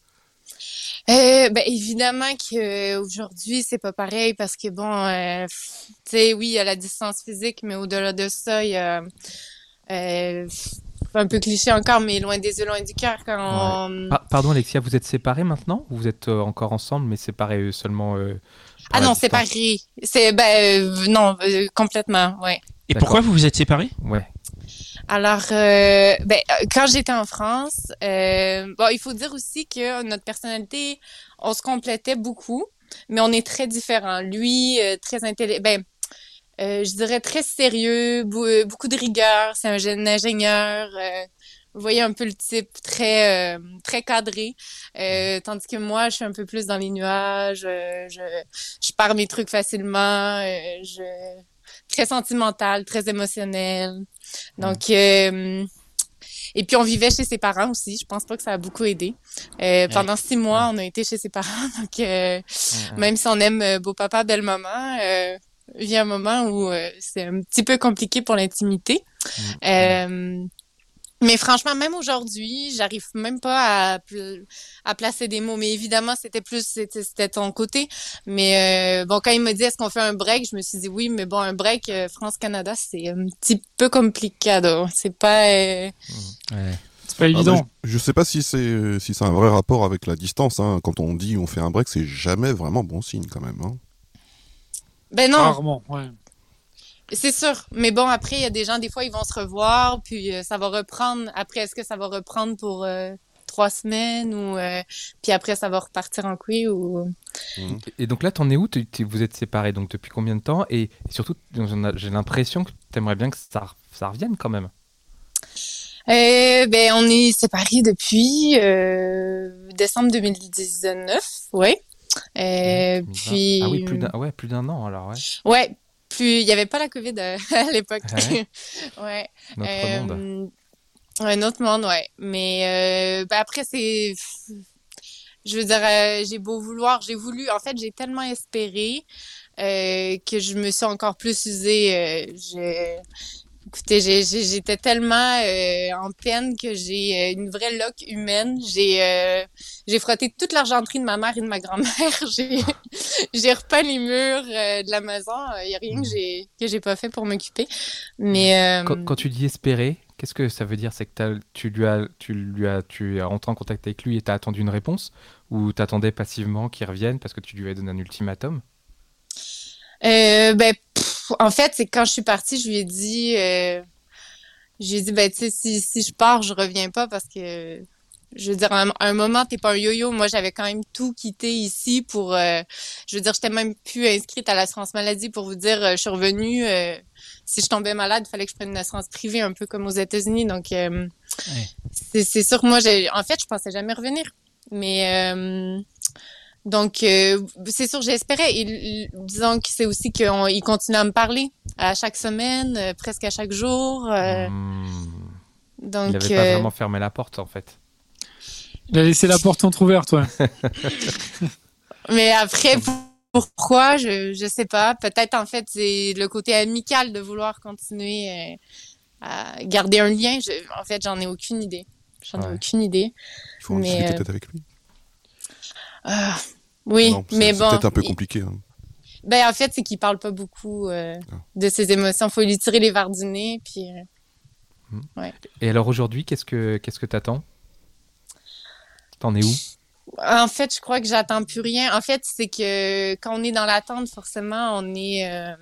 Euh, ben évidemment que aujourd'hui c'est pas pareil parce que bon, euh, tu sais, oui, il y a la distance physique, mais au-delà de ça, il y a euh, un peu cliché encore, mais loin des yeux, loin du cœur quand on... Pa- Pardon Alexia, vous êtes séparés maintenant? Ou vous êtes euh, encore ensemble mais séparés euh, seulement euh, Ah non, distance séparé. C'est ben euh, non, euh, complètement, ouais. Et pourquoi vous vous êtes séparés? Ouais. Alors, euh, ben, euh, quand j'étais en France, euh, bon, il faut dire aussi que notre personnalité, on se complétait beaucoup, mais on est très différents. Lui, très intelligent, ben, je dirais très sérieux, beaucoup de rigueur. C'est un ingénieur. vous voyez un peu le type très très cadré, tandis que moi, je suis un peu plus dans les nuages. je je pars mes trucs facilement. je très sentimental, très émotionnel. Donc, euh, et puis on vivait chez ses parents aussi. Je pense pas que ça a beaucoup aidé. Euh, pendant six mois, on a été chez ses parents. Donc, euh, même si on aime beau papa, belle maman, euh, il y a un moment où c'est un petit peu compliqué pour l'intimité. Euh, mais franchement, même aujourd'hui, j'arrive même pas à, à placer des mots. Mais évidemment, c'était plus, c'était ton côté. Mais euh, bon, quand il me dit est-ce qu'on fait un break, je me suis dit oui, mais bon, un break euh, France-Canada, c'est un petit peu compliqué. C'est pas. euh, C'est pas Ah, évident. je, je sais pas si c'est si c'est un vrai rapport avec la distance. hein. Quand on dit on fait un break, c'est jamais vraiment bon signe quand même. hein. Ben non, Rarement, ouais. C'est sûr. Mais bon, après, il y a des gens, des fois, ils vont se revoir, puis euh, ça va reprendre. Après, est-ce que ça va reprendre pour euh, trois semaines ou euh, puis après, ça va repartir en couille ou Et donc là, t'en es où? Vous êtes séparés donc depuis combien de temps? Et surtout, j'ai l'impression que t'aimerais bien que ça, ça revienne quand même. Euh, ben, on est séparés depuis euh, décembre 2019, ouais. Euh, puis, Ah oui, plus d'un ouais, plus d'un an alors, ouais. ouais, plus il y avait pas la Covid euh, à l'époque. Ouais? ouais. Notre Euh, monde. Un autre monde, ouais. Mais euh, ben après, c'est. Je veux dire, euh, j'ai beau vouloir, j'ai voulu. En fait, j'ai tellement espéré que je me suis encore plus usée. je- Écoutez, j'étais tellement euh, en peine que j'ai euh, une vraie loque humaine. J'ai euh, j'ai frotté toute l'argenterie de ma mère et de ma grand-mère. J'ai j'ai repeint les murs de la maison. Il y a rien que j'ai que j'ai pas fait pour m'occuper. Mais Quand, quand tu dis espérer, qu'est-ce que ça veut dire? C'est que tu lui as, tu lui as, tu es rentré en contact avec lui et t'as attendu une réponse? Ou t'attendais passivement qu'il revienne parce que tu lui as donné un ultimatum? Euh, ben, en fait, c'est quand je suis partie, je lui ai dit, euh, je lui ai dit, ben, tu sais, si, si je pars, je reviens pas parce que, je veux dire, à un, moment, t'es pas un yo-yo. Moi, j'avais quand même tout quitté ici pour, euh, je veux dire, j'étais même plus inscrite à l'assurance maladie pour vous dire, euh, je suis revenue, euh, si je tombais malade, il fallait que je prenne une assurance privée, un peu comme aux États-Unis. Donc, c'est, sûr que moi, j'ai, en fait, je pensais jamais revenir. Mais, donc, euh, c'est sûr, j'espérais. Et, disons que c'est aussi qu'il continue à me parler à chaque semaine, euh, presque à chaque jour. euh, Hmm. donc, Il n'avait pas vraiment fermé la porte en fait. Il a laissé la porte entrouverte, ouais. mais après, pour- pourquoi, je, je sais pas. Peut-être, en fait, c'est le côté amical de vouloir continuer euh, à garder un lien. Je- en fait, j'en ai aucune idée. J'en ai aucune idée. Il faut en discuter euh, peut-être avec lui. Ah, oui, Non, c'est- mais c'est bon. peut-être un peu compliqué. hein. Ben, en fait, c'est qu'il parle pas beaucoup euh, Ah. de ses émotions. Faut lui tirer les verres du nez, puis... euh, Et alors aujourd'hui, qu'est-ce que qu'est-ce que t'attends? T'en es où? En fait, je crois que j'attends plus rien. En fait, c'est que quand on est dans l'attente, forcément, on est... euh,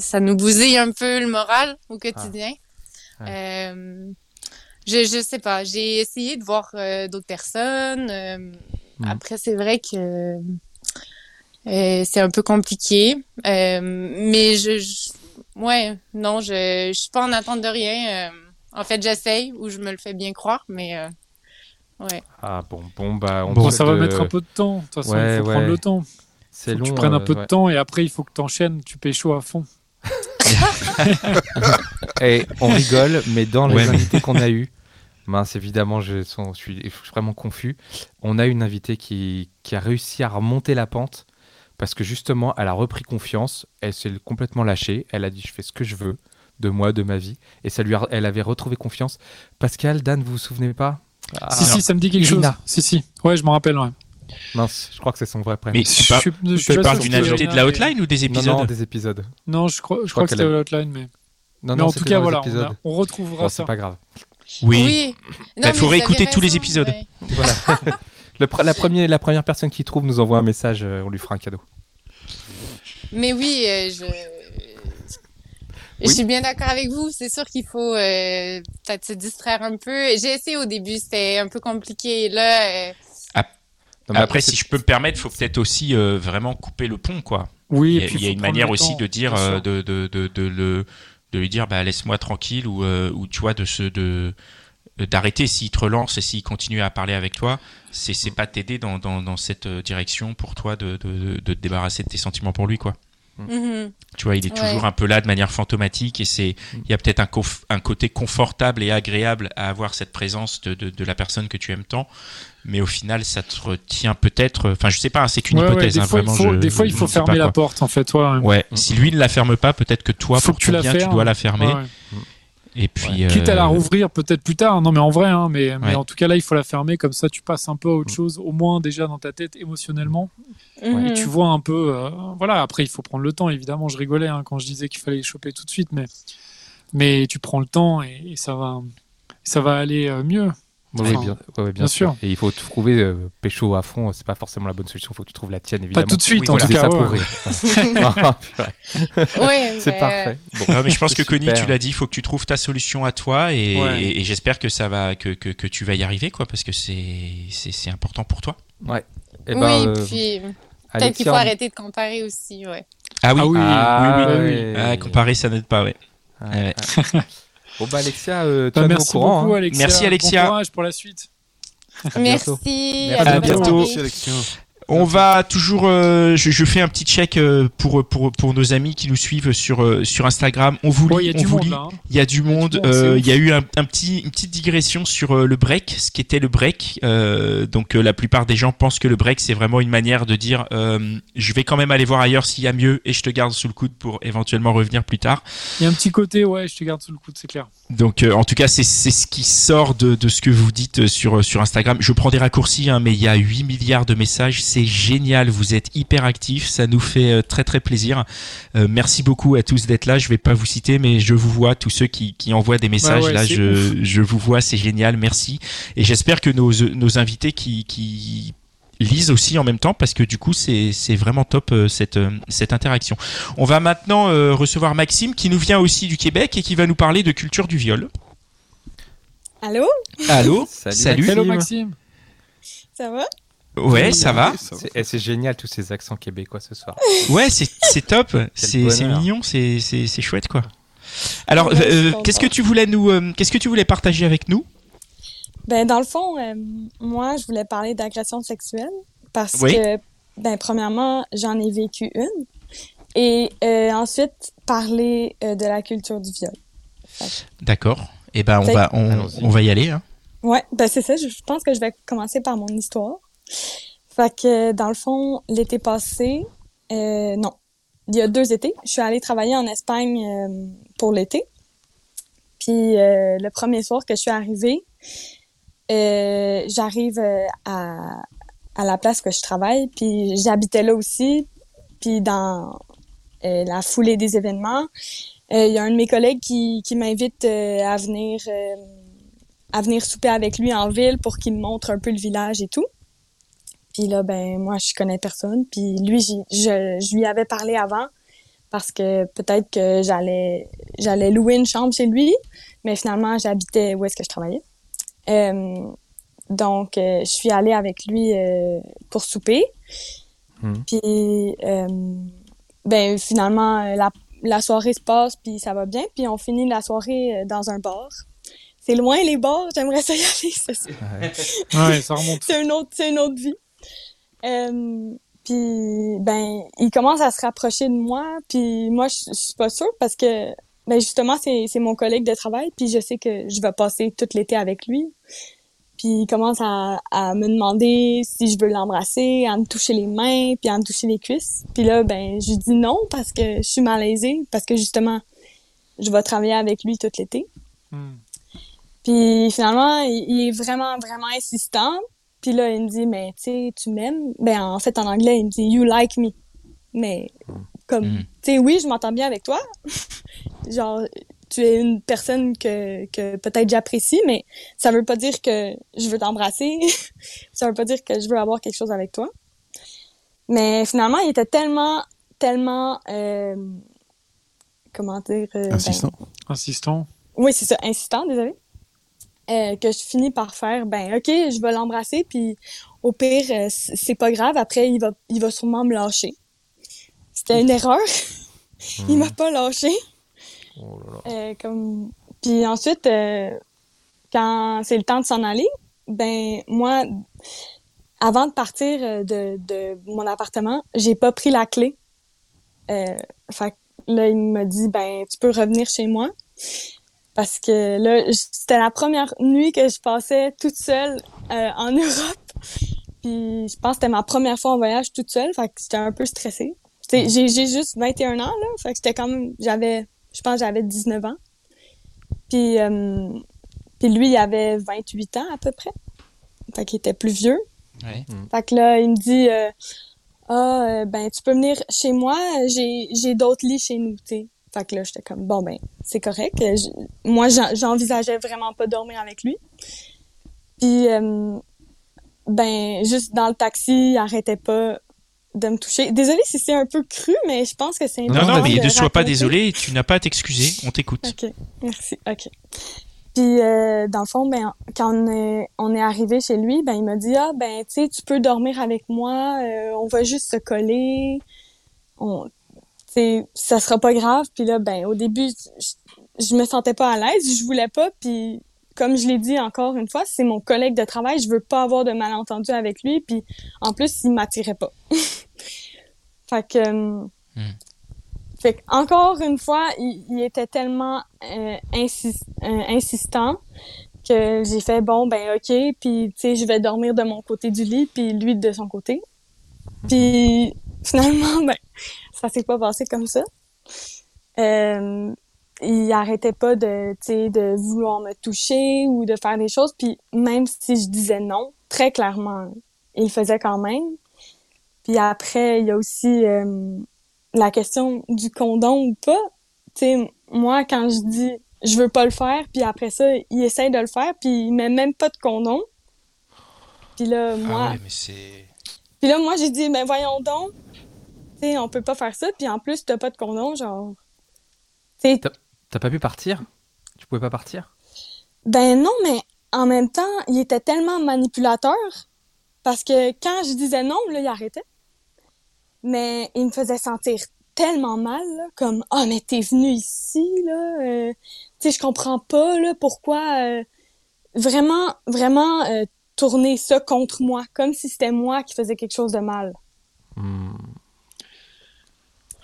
ça nous bousille un peu le moral au quotidien. Ah. Euh, je, je sais pas. J'ai essayé de voir euh, d'autres personnes. Après, c'est vrai que euh, c'est un peu compliqué. Euh, mais je, je- Ouais, non, je, je suis pas en attente de rien. euh, en fait, j'essaye ou je me le fais bien croire, mais... euh, ouais. Ah bon, bon bah on Bon, ça va mettre un peu de temps. De toute façon, Ouais, il faut ouais. prendre le temps. C'est que long. tu prennes un euh, peu de temps et après, il faut que tu enchaînes, tu pécho à fond. Et on rigole, mais dans les Ouais, mais- invités qu'on a eu, mince évidemment, je, suis, je suis vraiment confus. On a une invitée qui, qui a réussi à remonter la pente parce que justement, elle a repris confiance. Elle s'est complètement lâchée. Elle a dit je fais ce que je veux de moi, de ma vie, et ça lui, a- elle avait retrouvé confiance. Pascal, Dan, vous vous souvenez pas? Ah, si, si, ça me dit quelque chose. Si, si. Ouais, je m'en rappelle, ouais. Mince, je crois que c'est son vrai prénom. Mais Je tu, par- suis- je suis tu pas parles d'une invitée de la mais- hotline ou des épisodes non, des épisodes. Non, je crois, je crois crois que c'était a- l'outline, mais... Non, mais non, en tout cas, voilà, on, épisodes. a- on retrouvera Bon, ça. c'est pas grave. Oui. Oui. Bah, faut réécouter tous les épisodes. ouais. Voilà. Le la, première, la première personne qui trouve nous envoie un message, euh, on lui fera un cadeau. Mais oui, euh, je... je suis bien d'accord avec vous. C'est sûr qu'il faut euh, peut-être se distraire un peu. J'ai essayé au début, c'était un peu compliqué. Là, euh, Non, mais Après, si je peux me permettre, faut peut-être aussi euh, vraiment couper le pont, quoi. Oui, Il et y a, puis il y a une manière aussi de dire, euh, de, de, de le, de lui dire, bah, laisse-moi tranquille ou, euh, ou tu vois, de se, de, d'arrêter s'il te relance et s'il continue à parler avec toi, c'est, c'est pas t'aider dans, dans, dans cette euh, direction pour toi de, de, de te débarrasser de tes sentiments pour lui, quoi. mhm. Tu vois, il est Ouais. toujours un peu là de manière fantomatique et c'est, il y a peut-être un, conf- un côté confortable et agréable à avoir cette présence de, de, de la personne que tu aimes tant, mais au final, ça te retient peut-être. Enfin, je sais pas, hein, c'est qu'une Ouais, ouais, hypothèse. des, hein, fois, il vraiment, faut, je- des fois, il faut fermer pas, la porte, en fait. Ouais. Ouais, si lui ne la ferme pas, peut-être que toi, Faut pour que tu la bien, fermes. tu dois la fermer. Ouais, ouais. Et puis, Quitte à la euh, rouvrir peut-être plus tard. Non, mais en vrai, hein, mais, en tout cas, là, il faut la fermer. Comme ça, tu passes un peu à Mm. autre chose, au moins déjà dans ta tête émotionnellement. Mhm. Et tu vois un peu. euh, voilà, après, il faut prendre le temps. Évidemment, je rigolais hein, quand je disais qu'il fallait les choper tout de suite, mais, mais tu prends le temps et, et ça va. ça va aller euh, mieux. Oui, oui, Enfin, bien, ouais, bien bien sûr. sûr. Et il faut trouver euh, pécho à fond, c'est pas forcément la bonne solution, il faut que tu trouves la tienne, évidemment. tout de suite, Oui, en voilà, tout cas, ouais. Ouais, c'est mais, parfait. Bon. Mais je pense que Connie, tu l'as dit, il faut que tu trouves ta solution à toi et, Ouais. et- et j'espère que ça va, que, que, que tu vas y arriver, quoi, parce que c'est, c'est, c'est important pour toi. Ouais. Eh oui, ben, euh, puis peut-être qu'il faut arrêter de comparer aussi, ouais. Ah oui, Ah oui, Ah, oui, oui, oui. Ah, comparer, ça n'aide pas, ouais. Ouais, Ouais. ouais. Bon bah Alexia, euh, Bah, tiens-nous au merci courant. beaucoup, hein. Alexia. Merci, Alexia. Bon courage pour la suite. bientôt. Merci. Merci, à bientôt. soirée. Merci Alexia. On va toujours, euh, je, je fais un petit check euh, pour, pour, pour nos amis qui nous suivent sur, euh, sur Instagram. On vous lit, on vous lit. hein. Il y a du monde. Il y a eu un, un petit, une petite digression sur le break, ce qui était le break. Donc la plupart des gens pensent que le break c'est vraiment une manière de dire je vais quand même aller voir ailleurs s'il y a mieux et je te garde sous le coude pour éventuellement revenir plus tard. Il y a un petit côté, ouais, je te garde sous le coude, c'est clair. Donc en tout cas c'est c'est ce qui sort de, de ce que vous dites sur sur Instagram. Je prends des raccourcis hein, mais il y a 8 milliards de messages, c'est génial, vous êtes hyper actifs, ça nous fait euh, très très plaisir. Euh, merci beaucoup à tous d'être là, je vais pas vous citer mais je vous vois tous ceux qui qui envoient des messages ouais, là je je vous vois, c'est génial, merci et j'espère que nos nos invités qui qui lisent aussi en même temps parce que du coup c'est vraiment top euh, cette euh, cette interaction. On va maintenant euh, recevoir Maxime qui nous vient aussi du Québec et qui va nous parler de culture du viol. Allô? Allô? Salut, Salut. Hello Maxime. Maxime. Ça va? Ouais, ça va. Oui, ça va. C'est eh, c'est génial tous ces accents québécois ce soir. Ouais, c'est c'est top. C'est mignon, c'est chouette quoi. Alors, euh, qu'est-ce que tu voulais nous euh, qu'est-ce que tu voulais partager avec nous? Ben, dans le fond, euh, moi, je voulais parler d'agression sexuelle parce Oui. que, ben, premièrement, j'en ai vécu une. Et euh, ensuite, parler euh, de la culture du viol. D'accord. Eh ben on Fait- va on, va y aller hein. Ouais, ben c'est ça. Je pense que je vais commencer par mon histoire. Fait que, dans le fond, l'été passé, euh, non, il y a deux étés, je suis allée travailler en Espagne euh, pour l'été. Puis euh, le premier soir que je suis arrivée, j'arrive à, à la place que je travaille, puis j'habitais là aussi. Puis dans la foulée des événements, il y a un de mes collègues qui, qui m'invite à venir à venir souper avec lui en ville pour qu'il me montre un peu le village et tout. Puis là, ben moi, je connais personne. Puis lui, je, je lui avais parlé avant parce que peut-être que j'allais j'allais louer une chambre chez lui, mais finalement, j'habitais où est-ce que je travaillais. Euh, donc, euh, je suis allée avec lui euh, pour souper. Mhm. Puis, euh, ben finalement, la, la soirée se passe, puis ça va bien. Puis on finit la soirée dans un bar. C'est loin les bars, j'aimerais ça y aller, ça, c'est Ouais, ça remonte. c'est une autre, c'est une autre vie. Euh, puis ben, il commence à se rapprocher de moi, puis moi je, je suis pas sûre parce que ben justement c'est c'est mon collègue de travail, puis je sais que je vais passer tout l'été avec lui. Puis il commence à, à me demander si je veux l'embrasser, à me toucher les mains, puis à me toucher les cuisses. Puis là ben je dis non parce que je suis malaisée parce que justement je vais travailler avec lui tout l'été. Hmm. Puis finalement, il, il est vraiment, vraiment insistant. Puis là, il me dit, mais tu sais, tu m'aimes? Ben, en fait, en anglais, il me dit, you like me. Mais comme, Mm. tu sais, oui, je m'entends bien avec toi. Genre, tu es une personne que, que peut-être j'apprécie, mais ça veut pas dire que je veux t'embrasser. ça veut pas dire que je veux avoir quelque chose avec toi. Mais finalement, il était tellement, tellement, euh, comment dire, euh, ben, Insistant. Insistant. oui, c'est ça, insistant, désolé. Euh, que je finis par faire, ben, OK, je vais l'embrasser, puis au pire, euh, c'est pas grave, après, il va, il va sûrement me lâcher. C'était une erreur. il m'a pas lâché. Oh là là. Euh, comme... Puis ensuite, euh, quand c'est le temps de s'en aller, ben, moi, avant de partir de, de mon appartement, j'ai pas pris la clé. Fait que là, il m'a dit, ben, tu peux revenir chez moi. Parce que là, c'était la première nuit que je passais toute seule euh, en Europe. Puis je pense que c'était ma première fois en voyage toute seule, fait que j'étais un peu stressée. T'sais, J'ai j'ai juste 21 ans, là, fait que j'étais quand même, j'avais, je pense que j'avais 19 ans. Puis, euh, puis lui, il avait 28 ans à peu près. Fait qu'il était plus vieux. Ouais. Fait que là, il me dit, euh, ah, euh, ben, tu peux venir chez moi, j'ai, j'ai d'autres lits chez nous, tu sais. Fait que là, j'étais comme, bon, ben, c'est correct. Euh, Moi, j'en- j'envisageais vraiment pas dormir avec lui. Puis, euh, ben, juste dans le taxi, il arrêtait pas de me toucher. Désolée si c'est un peu cru, mais je pense que c'est Non, important non, mais de ne sois pas raconter. désolé, tu n'as pas à t'excuser, on t'écoute. OK, merci. OK. Puis, euh, dans le fond, ben, quand on est, on est arrivé chez lui, ben, il m'a dit, ah, ben, tu sais, tu peux dormir avec moi, euh, on va juste se coller, on, sais, ça sera pas grave. Puis là, ben, au début, je, je me sentais pas à l'aise, je voulais pas, puis comme je l'ai dit encore une fois, c'est mon collègue de travail, je veux pas avoir de malentendu avec lui, puis en plus, il m'attirait pas. fait que... euh, fait que, encore une fois, il, il était tellement euh, insis- euh, insistant que j'ai fait bon ben ok puis tu sais je vais dormir de mon côté du lit puis lui de son côté puis finalement ben ça s'est pas passé comme ça euh, il arrêtait pas de de vouloir me toucher ou de faire des choses puis même si je disais non très clairement il faisait quand même puis après il y a aussi euh, la question du condom ou pas, tu sais, moi, quand je dis je veux pas le faire, puis après ça, il essaye de le faire, puis il met même pas de condom. Puis là, moi, Ah ouais, mais c'est. puis là, moi, j'ai dit, ben voyons donc, sais, on peut pas faire ça, puis en plus, t'as pas de condom, genre, T'as t'as pas pu partir? Tu pouvais pas partir? Ben non, mais en même temps, il était tellement manipulateur parce que quand je disais non, là, il arrêtait. Mais il me faisait sentir tellement mal, là, comme ah mais t'es venu ici là, euh, tu sais je comprends pas là pourquoi euh, vraiment vraiment euh, tourner ça contre moi, comme si c'était moi qui faisais quelque chose de mal.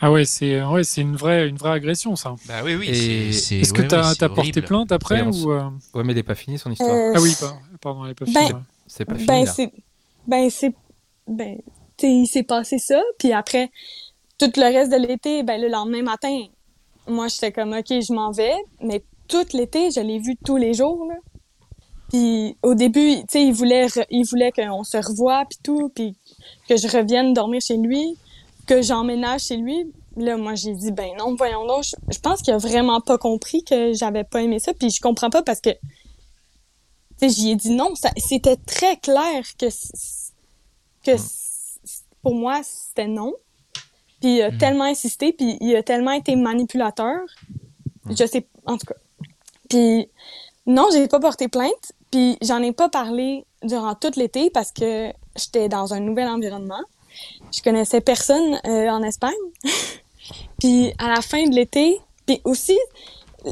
Ah ouais, c'est ouais, c'est une vraie, une vraie agression, ça. Bah oui, oui. Et- c'est- c'est- Est-ce que ouais, t'as ouais, porté horrible. plainte après ou euh, Ouais, mais elle est pas finie son histoire. Euh, Ah oui, pas- pardon, elle est pas Ben, finie. C'est pas fini Ben c'est ben c'est ben tu sais, il s'est passé ça puis après tout le reste de l'été ben le lendemain matin moi j'étais comme OK, je m'en vais mais tout l'été, je l'ai vu tous les jours là. Puis au début, tu sais, il voulait re- il voulait qu'on se revoie puis tout puis que je revienne dormir chez lui, que j'emménage chez lui. Là, moi, j'ai dit, ben non, voyons donc. Je, je pense qu'il a vraiment pas compris que j'avais pas aimé ça. Puis je comprends pas parce que tu sais, j'y ai dit non. C'était très clair que, que pour moi, c'était non. Puis il a tellement insisté, puis il a tellement été manipulateur. Je sais, en tout cas. Puis non, j'ai pas porté plainte. Puis j'en ai pas parlé durant tout l'été parce que j'étais dans un nouvel environnement. Je connaissais personne euh, en Espagne. puis à la fin de l'été, puis aussi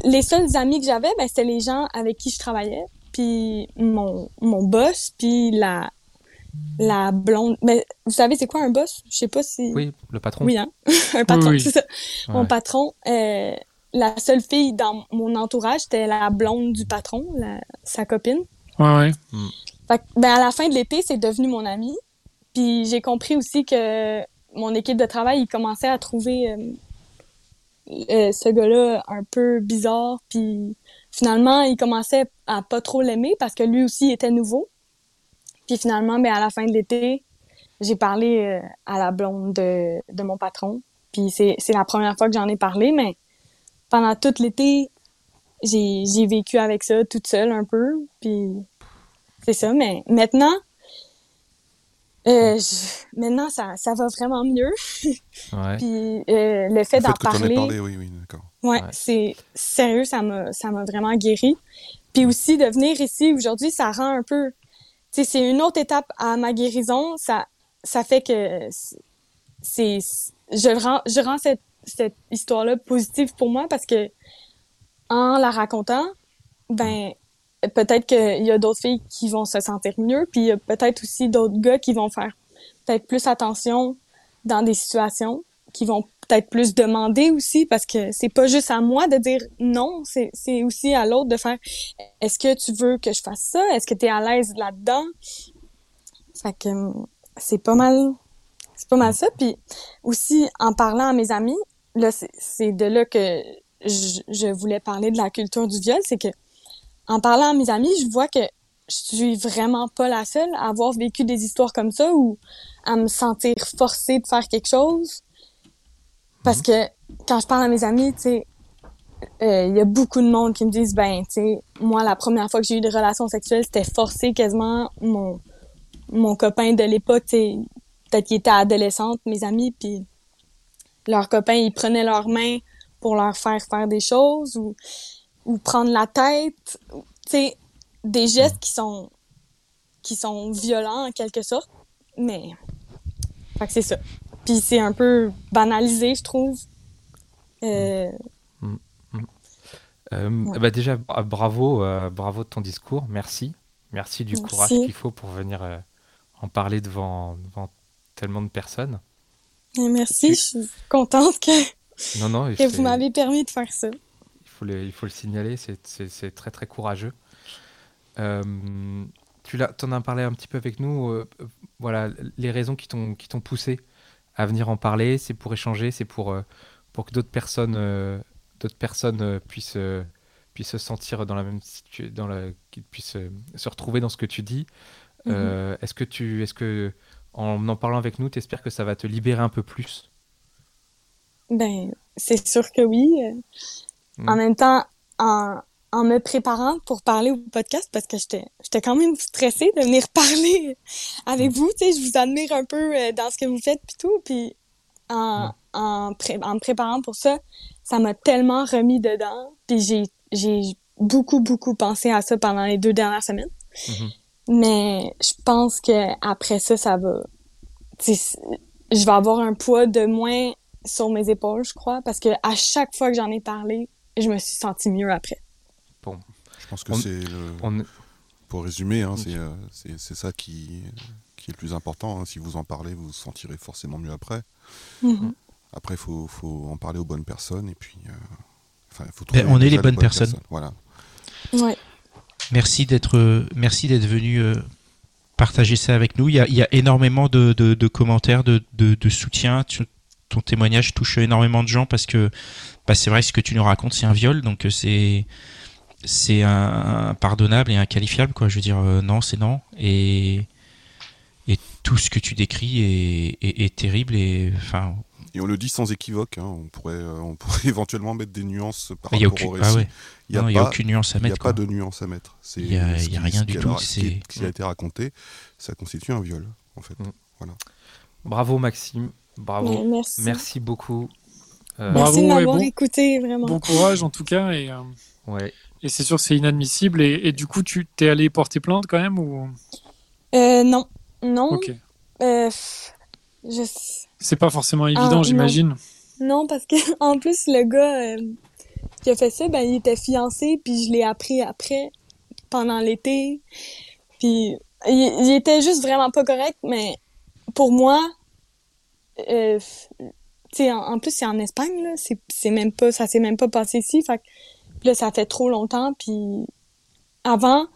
les seuls amis que j'avais, ben c'était les gens avec qui je travaillais, puis mon mon boss, puis la la blonde. Mais vous savez c'est quoi un boss? Je sais pas si. Oui, le patron. Oui, hein? un patron, oui. c'est ça. Mon patron, euh, la seule fille dans mon entourage, c'était la blonde du patron, la- sa copine. Ouais, ouais. Fait que, ben, à la fin de l'été, c'est devenu mon ami. Puis j'ai compris aussi que mon équipe de travail, il commençait à trouver euh, euh, ce gars-là un peu bizarre. Puis finalement, il commençait à pas trop l'aimer parce que lui aussi était nouveau. Puis finalement, ben, à la fin de l'été, j'ai parlé euh, à la blonde de, de mon patron. Puis c'est c'est la première fois que j'en ai parlé, mais pendant tout l'été, j'ai j'ai vécu avec ça toute seule un peu. Puis c'est ça, mais maintenant, euh, je- maintenant ça, ça va vraiment mieux. Ouais. Puis euh, le fait d'en parler, parlé, oui, oui, d'accord. ouais, Ouais. c'est sérieux, ça m'a ça m'a vraiment guéri. Puis aussi de venir ici aujourd'hui, ça rend un peu, tu sais, c'est une autre étape à ma guérison. Ça ça fait que c'est je rends je rends cette cette histoire-là positive pour moi parce que en la racontant, ben peut-être qu'il y a d'autres filles qui vont se sentir mieux, puis il y a peut-être aussi d'autres gars qui vont faire peut-être plus attention dans des situations, qui vont peut-être plus demander aussi, parce que c'est pas juste à moi de dire non, c'est aussi à l'autre de faire est-ce que tu veux que je fasse ça? Est-ce que tu es à l'aise là-dedans? Fait que c'est pas mal c'est pas mal ça. Puis aussi, en parlant à mes amis, là, c'est- c'est de là que je, je voulais parler de la culture du viol, c'est que en parlant à mes amis, je vois que je suis vraiment pas la seule à avoir vécu des histoires comme ça ou à me sentir forcée de faire quelque chose. Parce que quand je parle à mes amis, tu sais, euh, il y a beaucoup de monde qui me disent, ben, tu sais, moi, la première fois que j'ai eu des relations sexuelles, c'était forcé quasiment mon, mon copain de l'époque, tu sais, peut-être qu'il était adolescente, mes amis, puis leurs copains, ils prenaient leurs mains pour leur faire faire des choses ou, ou prendre la tête, tu sais, des gestes qui sont qui sont violents en quelque sorte, mais fait que c'est ça. Puis c'est un peu banalisé, je trouve. Euh, Euh, Ouais. bah déjà, bra- bravo, euh, bravo de ton discours. Merci. Merci du Merci. courage qu'il faut pour venir euh, en parler devant, devant tellement de personnes. merci, je suis contente que, Non, non, que vous m'avez permis de faire ça. Il faut le, il faut le signaler, c'est- très très courageux. Euh, tu en as parlé un petit peu avec nous. euh, voilà, les raisons qui t'ont poussé à venir en parler, c'est pour échanger, c'est pour euh, pour que d'autres personnes d'autres personnes puissent puissent se sentir dans la même situation, qu'ils puissent se retrouver dans ce que tu dis. Euh, Est-ce que tu est-ce que en en parlant avec nous, tu espères que ça va te libérer un peu plus? Ben, c'est sûr que oui. Euh. Mm. En même temps, en, en me préparant pour parler au podcast, parce que j'étais j'étais quand même stressée de venir parler avec vous, tu sais, je vous admire un peu euh, dans ce que vous faites puis tout, puis en, en, pré- en me préparant pour ça, ça m'a tellement remis dedans, puis j'ai j'ai beaucoup beaucoup pensé à ça pendant les deux dernières semaines. Mhm. Mais je pense que après ça, ça va. je vais avoir un poids de moins sur mes épaules, je crois, parce que à chaque fois que j'en ai parlé, je me suis sentie mieux après. Bon, Je pense que On- c'est le... on, Pour résumer, hein, c'est euh, c'est- c'est ça qui, qui est le plus important. hein. Si vous en parlez, vous vous sentirez forcément mieux après. Mhm. Après, il faut, faut en parler aux bonnes personnes. Et puis, euh, faut Ben, trouver on est les bonnes personnes. Voilà. Ouais. Merci d'être euh, merci d'être venu euh, partager ça avec nous. Il y a, il y a énormément de, de- de commentaires, de, de- de soutien. Tu- ton témoignage touche énormément de gens parce que bah, c'est vrai ce que tu nous racontes, c'est un viol, donc euh, c'est c'est un- impardonnable et inqualifiable quoi. Je veux dire euh, non, c'est non et et tout ce que tu décris est, est- est terrible et enfin Et on le dit sans équivoque. hein. On, pourrait, euh, on pourrait éventuellement mettre des nuances par rapport aucune au ah ouais. Il n'y a, Non, il y a pas- aucune nuance à il y a mettre pas de nuance à mettre. Il y a- ce il y a qui- rien ce du qui tout, qui, ce qui a été raconté, ça constitue un viol, en fait. Mm. Voilà. bravo Maxime, bravo. Ouais, merci. Merci beaucoup. Euh, Bravo Merci de et m'avoir bon- écouté, vraiment. Bon courage en tout cas. Et, euh, ouais. et c'est sûr que c'est inadmissible. Et, et du coup, tu t'es allé porter plainte quand même ou? Euh, non. Non. Ok. Euh, pff, je... C'est pas forcément évident, non. j'imagine. Non, parce que en plus, le gars euh, qui a fait ça, ben, il était fiancé, puis je l'ai appris après, pendant l'été. Puis il, il était juste vraiment pas correct, mais pour moi, euh, en, en plus, c'est en Espagne, là, c'est c'est même pas, ça s'est même pas passé ici, fait que là, ça fait trop longtemps, puis avant,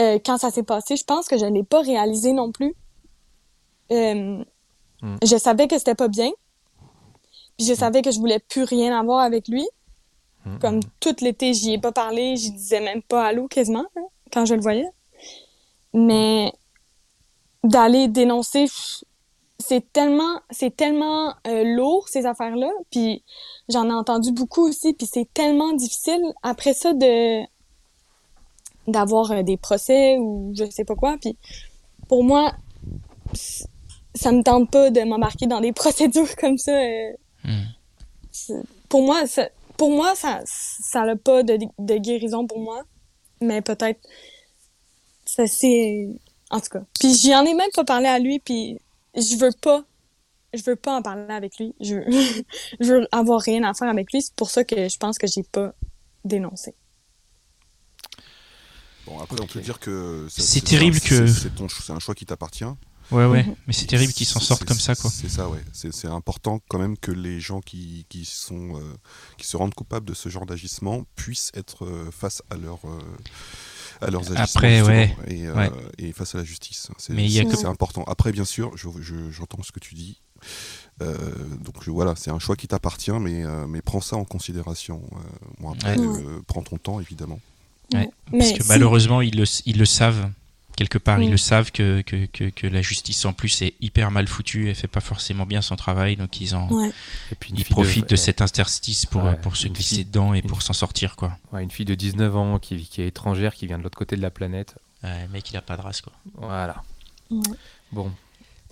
euh, quand ça s'est passé, je pense que je l'ai pas réalisé non plus. Euh, Hmm. Je savais que c'était pas bien, puis je savais que je voulais plus rien avoir avec lui. Mhm. Comme tout l'été, j'y ai pas parlé, j'y disais même pas allô quasiment hein, quand je le voyais. Mais d'aller dénoncer, c'est tellement, c'est tellement euh, lourd ces affaires-là. Puis j'en ai entendu beaucoup aussi, puis c'est tellement difficile après ça de d'avoir euh, des procès ou je sais pas quoi. Puis pour moi, ça me tente pas de m'embarquer dans des procédures comme ça. euh, Hmm. pour moi, ça, pour moi, ça, ça n'a pas de, de guérison pour moi. Mais peut-être, ça c'est, en tout cas. Puis j'y en ai même pas parlé à lui, puis je veux pas, je veux pas en parler avec lui. Je veux, je veux avoir rien à faire avec lui. C'est pour ça que je pense que j'ai pas dénoncé. Bon, après, on peut dire que C'est terrible que- c'est- un choix qui t'appartient. Ouais ouais, Mhm. mais c'est terrible qu'ils s'en sortent comme ça quoi. C'est ça, ouais. C'est c'est important quand même que les gens qui, qui sont euh, qui se rendent coupables de ce genre d'agissement puissent être euh, face à leur euh, à leurs agissements Après, ouais. et, euh, Ouais. et face à la justice. C'est que- important. Après, bien sûr, je- je- j'entends ce que tu dis. Euh, donc je- voilà, c'est un choix qui t'appartient, mais, euh, mais prends ça en considération. Euh, bon, après, Ouais. euh, prends ton temps, évidemment. Ouais, Mais Parce que si- malheureusement, ils le, ils le savent. Quelque part, ils le savent que, que, que, que la justice en plus est hyper mal foutue, elle fait pas forcément bien son travail, donc ils en Ouais. Et puis ils profitent de, cet interstice pour, Ouais, pour se glisser fille- dedans et une pour s'en sortir, quoi. ouais, une fille de 19 ans qui, qui est étrangère, qui vient de l'autre côté de la planète. Ouais, le mec, il a pas de race, quoi. Voilà. Ouais. Bon.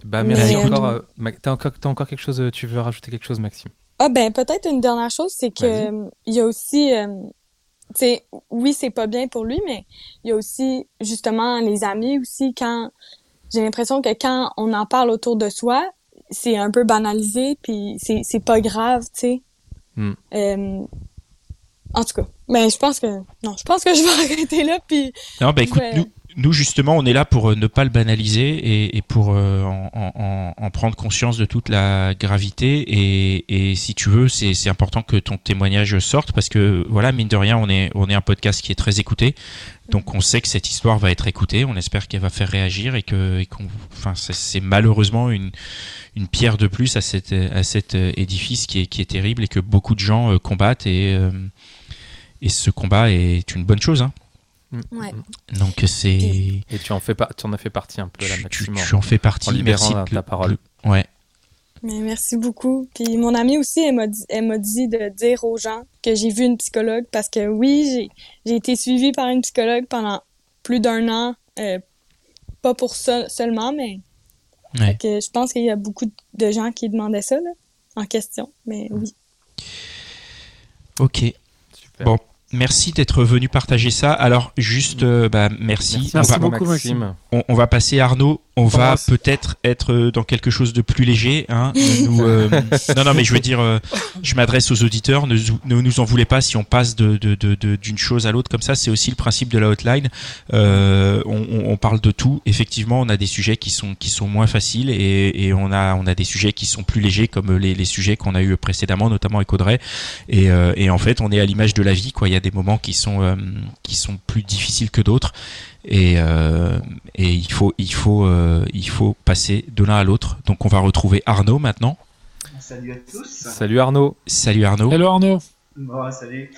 Bah Mais, merci euh, encore. euh, Ma- T'as encore, t'as encore quelque chose, euh, tu veux rajouter quelque chose, Maxime? Ah ben peut-être une dernière chose, c'est euh, il y a aussi, euh, sais, oui c'est pas bien pour lui, mais il y a aussi justement les amis aussi quand j'ai l'impression que quand on en parle autour de soi, c'est un peu banalisé puis c'est pas grave, tu sais. Hmm. Euh, en tout cas, mais je pense que non, je pense que je vais arrêter là puis Non, bah écoute, nous, nous justement, on est là pour euh, ne pas le banaliser et, et pour euh, en, en- en prendre conscience de toute la gravité. Et, et si tu veux, c'est important que ton témoignage sorte parce que voilà, mine de rien, on est on est un podcast qui est très écouté, donc on sait que cette histoire va être écoutée. On espère qu'elle va faire réagir et que et enfin, c'est- malheureusement une une pierre de plus à cet à cet euh, édifice qui est qui est terrible et que beaucoup de gens combattent et et ce combat est une bonne chose. Hein. Ouais. Donc c'est Et tu en fais pas, tu en as fait partie un peu là, Maxime. tu en fais partie. en libérant Merci la- de- ta parole. ouais. Mais merci beaucoup. Puis mon amie aussi, elle m'a dit, elle m'a dit de dire aux gens que j'ai vu une psychologue parce que oui, j'ai, j'ai été suivie par une psychologue pendant plus d'un an. euh, pas pour ça seulement, mais Ouais. Fait que je pense qu'il y a beaucoup de gens qui demandaient ça là, en question. Mais oui. Ok. Super. Bon, merci d'être venu partager ça. Alors juste, euh, bah, merci. Merci, on, va, beaucoup, Maxime. on, on va passer à Arnaud. On va peut-être être euh, dans quelque chose de plus léger. Hein. Nous, euh, non, non, mais je veux dire, euh, je m'adresse aux auditeurs. Ne, nous en voulez pas si on passe de, de, de, de- d'une chose à l'autre comme ça. C'est aussi le principe de la hotline. Euh, on, on- on parle de tout. Effectivement, on a des sujets qui sont qui sont moins faciles et, et on a on a des sujets qui sont plus légers comme les, les sujets qu'on a eu précédemment, notamment avec Audrey. Et, euh, et en fait, on est à l'image de la vie. Quoi, il y a des moments qui sont euh, qui sont plus difficiles que d'autres. Et, euh, et il faut il faut euh, il faut passer de l'un à l'autre. Donc on va retrouver Arnaud maintenant. Salut à tous. Salut Arnaud. Salut Arnaud. Hello Arnaud. Bon, salut.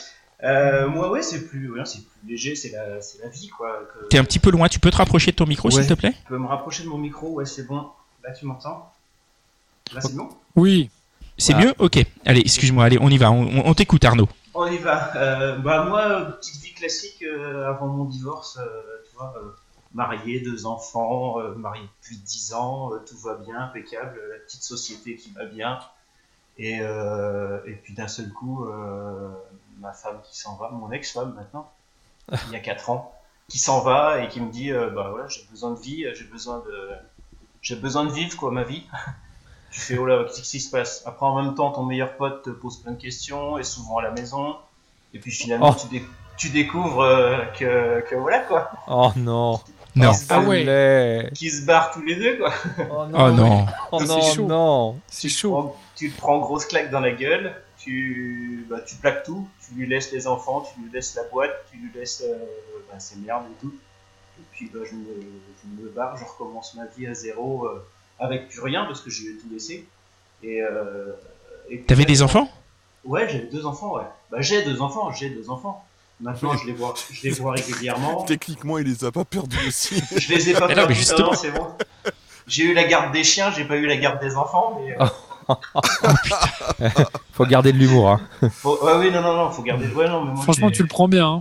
Euh, moi, ouais, c'est plus, ouais, c'est plus léger, c'est la, c'est la vie, quoi. que- T'es un petit peu loin. Tu peux te rapprocher de ton micro, Ouais. s'il te plaît? Je peux me rapprocher de mon micro, ouais, c'est bon. Là, tu m'entends? Là, c'est bon? Oui. C'est Voilà. mieux? Ok. Allez, excuse-moi. Allez, on y va. On, on- on t'écoute, Arnaud. On y va. Euh, bah, moi, petite vie classique euh, avant mon divorce, euh, tu vois, euh, marié, deux enfants, euh, marié depuis 10 ans, euh, tout va bien, impeccable, la petite société qui va bien. Et, et puis d'un seul coup, ma femme qui s'en va, mon ex-femme maintenant, il y a 4 ans, qui s'en va et qui me dit bah voilà, j'ai besoin de vie, j'ai besoin de j'ai besoin de vivre quoi ma vie. tu fais oh là, qu'est-ce qui se passe? Après en même temps ton meilleur pote te pose plein de questions, est souvent à la maison et puis finalement Oh. tu, dé- tu découvres euh, que, que voilà quoi, Oh non. Non. Qui se Ah ouais. Qui se barrent tous les deux quoi. Oh Oh non. Oh C'est non, chaud. non. C'est tu te chaud. prends- tu te prends grosse claque dans la gueule, tu, bah, tu plaques tout, tu lui laisses les enfants, tu lui laisses la boîte, tu lui laisses euh, bah, ses merdes et tout. Et puis bah, je, me, je me barre, je recommence ma vie à zéro euh, avec plus rien parce que j'ai tout laissé. Et, euh, T'avais des enfants? Ouais, j'avais deux enfants, ouais. Bah, j'ai deux enfants, j'ai deux enfants. Maintenant, je les vois, je les vois régulièrement. Techniquement, il les a pas perdus aussi. Je les ai pas perdus, justement. non, c'est bon. J'ai eu la garde des chiens, j'ai pas eu la garde des enfants, mais. euh, Faut garder de l'humour. Hein. faut- Ouais, oui, non, non, non, faut garder. Ouais, non, mais moi, Franchement, tu le prends bien. hein.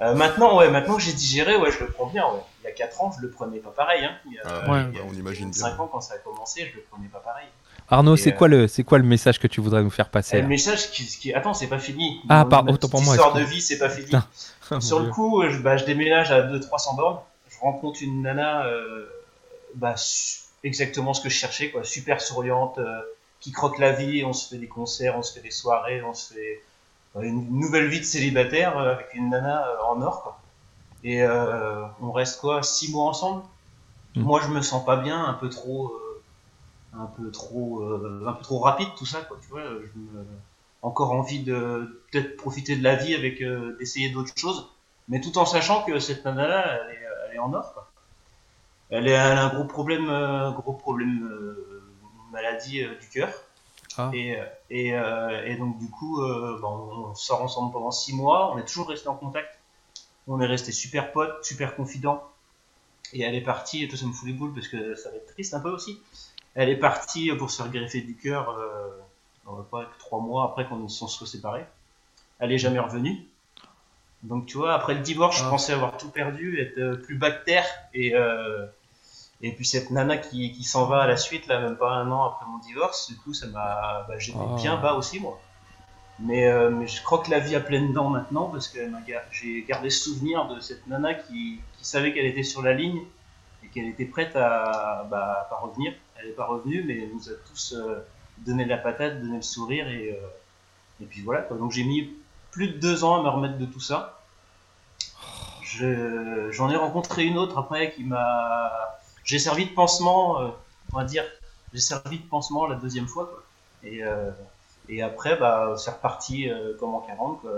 Euh, maintenant, ouais, maintenant que j'ai digéré, ouais, je le prends bien, ouais. Il y a 4 ans, je le prenais pas pareil, hein. Il y a, Ouais. il y a on imagine bien. 5 ans, quand ça a commencé, je le prenais pas pareil. Arnaud, c'est euh, quoi le, c'est quoi le message que tu voudrais nous faire passer là le message qui, qui- Attends, c'est pas fini. Ah, Mon- par- ma autant pour moi, histoire de vie, c'est pas fini. Oh, Sur le Dieu. coup, je, bah, je déménage à 200-300 bornes. Je rencontre une nana, euh, bah, exactement ce que je cherchais, quoi. Super souriante, euh, qui croque la vie. On se fait des concerts, on se fait des soirées, on se fait euh, une nouvelle vie de célibataire avec une nana en or, quoi. Et on reste quoi, 6 mois ensemble. Mm. Moi, je me sens pas bien, un peu trop, un peu trop, euh, un peu trop rapide tout ça, quoi. Tu vois, je me, encore envie de peut-être profiter de la vie avec euh, d'essayer d'autres choses, mais tout en sachant que cette nana-là, elle est, elle est en or. Quoi. Elle, est, elle a un gros problème, euh, gros problème euh, maladie euh, du cœur. Ah. Et, euh, et, euh, et donc du coup, euh, on sort ensemble pendant six mois. On est toujours resté en contact. On est resté super potes, super confidents. Et elle est partie, et tout ça me fout les boules parce que ça va être triste un peu aussi. Elle est partie pour se faire greffer du cœur, euh, trois mois après qu'on s'en soit séparés. Elle est jamais revenue. Donc tu vois, après le divorce, je Ah. pensais avoir tout perdu, être euh, plus bactère et euh, et puis cette nana qui, qui s'en va à la suite, là, même pas un an après mon divorce, du coup, ça m'a, bah, j'étais Oh. bien bas aussi moi. Mais, euh, mais je crois que la vie a pleine dents maintenant parce que j'ai gardé ce souvenir de cette nana qui, qui savait qu'elle était sur la ligne et qu'elle était prête à, bah, à pas revenir. Elle n'est pas revenue, mais elle nous a tous euh, donné la patate, donné le sourire et, euh, et puis voilà. Donc j'ai mis plus de deux ans à me remettre de tout ça. Je- J'en ai rencontré une autre après qui m'a. J'ai servi de pansement, euh, on va dire. J'ai servi de pansement la deuxième fois. Et, et après, bah, c'est reparti comme en 40. quoi.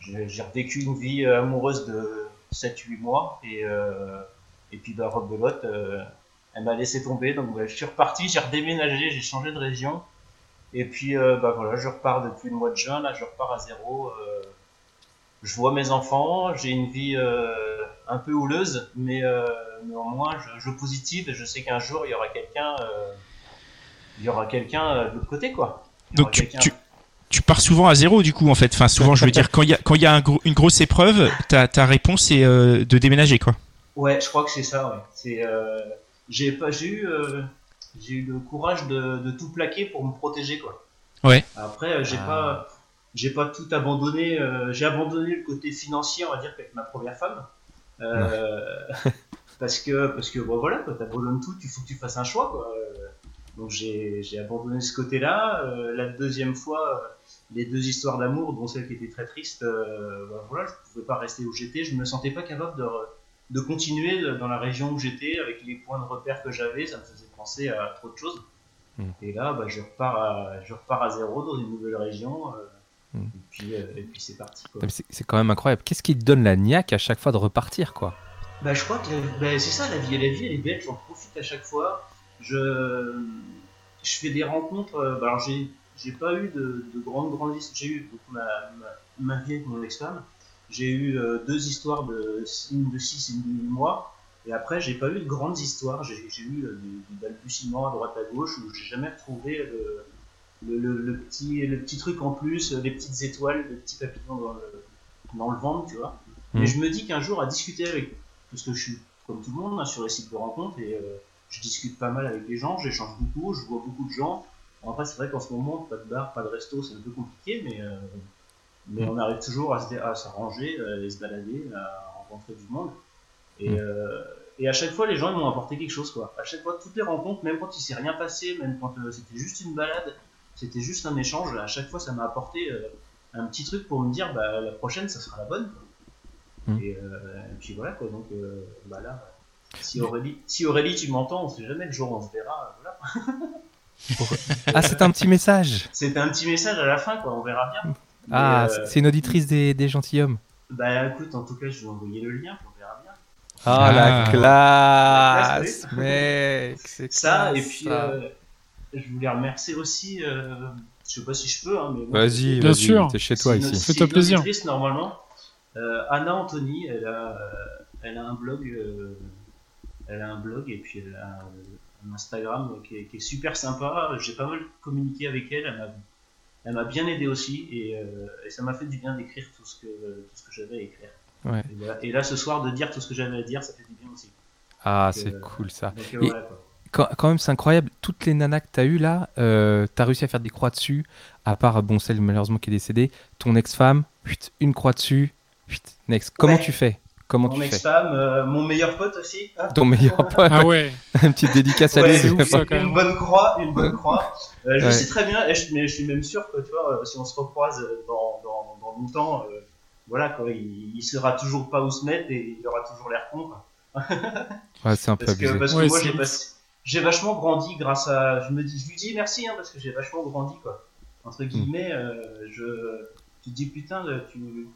J'ai revécu une vie amoureuse de 7-8 mois. Et, et puis, bah, rebelote, elle m'a laissé tomber. Donc, bah, je suis reparti, j'ai redéménagé, j'ai changé de région. Et puis, euh, bah, voilà, je repars depuis le mois de juin. Là, je repars à zéro. euh, je vois mes enfants, j'ai une vie euh, un peu houleuse, mais euh, néanmoins, je, je positive et je sais qu'un jour, il y aura quelqu'un il y aura quelqu'un de l'autre côté, quoi. Donc tu, tu, tu pars souvent à zéro du coup en fait. Enfin souvent je veux dire quand il y a quand il y a un gros- une grosse épreuve, ta, ta réponse euh, de déménager quoi. Ouais, je crois que c'est ça, ouais. C'est, j'ai pas, j'ai eu, euh, j'ai eu le courage de, de tout plaquer pour me protéger, quoi. Ouais. Après, euh, j'ai Ah. pas, j'ai pas tout abandonné. euh, j'ai abandonné le côté financier, on va dire, avec ma première femme. Euh, parce que, parce que, bon, voilà, quoi, t'abandonnes tout, il faut que tu fasses un choix, quoi. Donc j'ai, j'ai abandonné ce côté-là. Euh, la deuxième fois, les deux histoires d'amour, dont celle qui était très triste, euh, bah, voilà, je pouvais pas rester où j'étais. Je me sentais pas capable de, re- de continuer dans la région où j'étais avec les points de repère que j'avais. Ça me faisait penser à trop de choses. Mm. Et là, bah, je repars à, je repars à zéro dans une nouvelle région. euh, Mm. Et puis, euh, et puis c'est parti. C'est c'est quand même incroyable. Qu'est-ce qui te donne la niaque à chaque fois de repartir, quoi? Bah, je crois que bah, c'est ça la vie. La vie, elle est belle, j'en profite à chaque fois. Je, je fais des rencontres. euh, bah, alors, j'ai, j'ai pas eu de, de grandes, grandes histoires. J'ai eu donc, ma, ma, ma vie avec mon ex-femme. J'ai eu euh, deux histoires de une de 6 et une de 8 mois. Et après, j'ai pas eu de grandes histoires. J'ai, eu euh, des, balbutiements à droite à gauche où j'ai jamais retrouvé le, le, le- le petit, le petit truc en plus, les petites étoiles, le petit papillon dans le, dans le ventre, tu vois. Mais je me dis qu'un jour, à discuter avec parce que je suis comme tout le monde hein, sur les sites de rencontres et euh, je discute pas mal avec les gens, j'échange beaucoup, je vois beaucoup de gens. Bon, après, c'est vrai qu'en ce moment, pas de bar, pas de resto, c'est un peu compliqué, mais, euh, mais Mm. on arrive toujours à s'arranger, à aller se balader, à rencontrer du monde. Et, Mm. euh, et à chaque fois, les gens ils m'ont apporté quelque chose. Quoi. À chaque fois, toutes les rencontres, même quand il s'est rien passé, même quand euh, c'était juste une balade, c'était juste un échange, à chaque fois, ça m'a apporté euh, un petit truc pour me dire bah, la prochaine, ça sera la bonne. quoi. Mm. Et, euh, et puis voilà, quoi. Donc euh, bah là, si Aurélie, si Aurélie, tu m'entends, on sait jamais le jour où on se verra. Voilà. Ah, c'est un petit message. C'était un petit message à la fin, quoi. On verra bien. Ah, euh, c'est- une auditrice des, des gentilshommes. Bah écoute, en tout cas, je vais envoyer le lien, on verra bien. Ah, la Ah. classe, La classe, mec. c'est Ça, et puis ça. euh, je voulais remercier aussi, euh, je sais pas si je peux, hein, mais bon, Vas-y, Bien vas-y, sûr. t'es chez toi ici. c'est Fais-toi une plaisir. auditrice, normalement. Euh, Anna Anthony, elle a, euh, elle a un blog, euh, elle a un blog et puis elle a un, un Instagram qui est, qui est super sympa. J'ai pas mal communiqué avec elle. Elle m'a, elle m'a bien aidé aussi et, euh, et ça m'a fait du bien d'écrire tout ce que, tout ce que j'avais à écrire. Ouais. Et, là, ce soir, de dire tout ce que j'avais à dire, ça fait du bien aussi. Ah, c'est euh, cool ça. Donc, euh, Et- voilà, quoi. Quand, quand même, c'est incroyable. Toutes les nanas que t'as eues là, euh, t'as réussi à faire des croix dessus, à part, bon, celle malheureusement qui est décédée. Ton ex-femme, une croix dessus, next. Comment Ouais. tu fais? Comment Mon tu fais ex-femme, euh, mon meilleur pote aussi. hein. Ton meilleur pote, Ah ouais. une petite dédicace à Ouais, lui. ouf, ça. Une bonne croix, une bonne croix. Euh, je Ouais. sais très bien, et je- mais je suis même sûr que tu vois, euh, si on se recroise dans, dans, dans longtemps, euh, voilà, quoi, il, il saura toujours pas où se mettre et il aura toujours l'air con. Ouais, c'est un peu Parce que, abusé. parce que Ouais, moi, j'ai vachement grandi grâce à. Je me dis, je lui dis merci hein, parce que j'ai vachement grandi quoi. Entre guillemets, euh, je. Tu te dis putain, tu,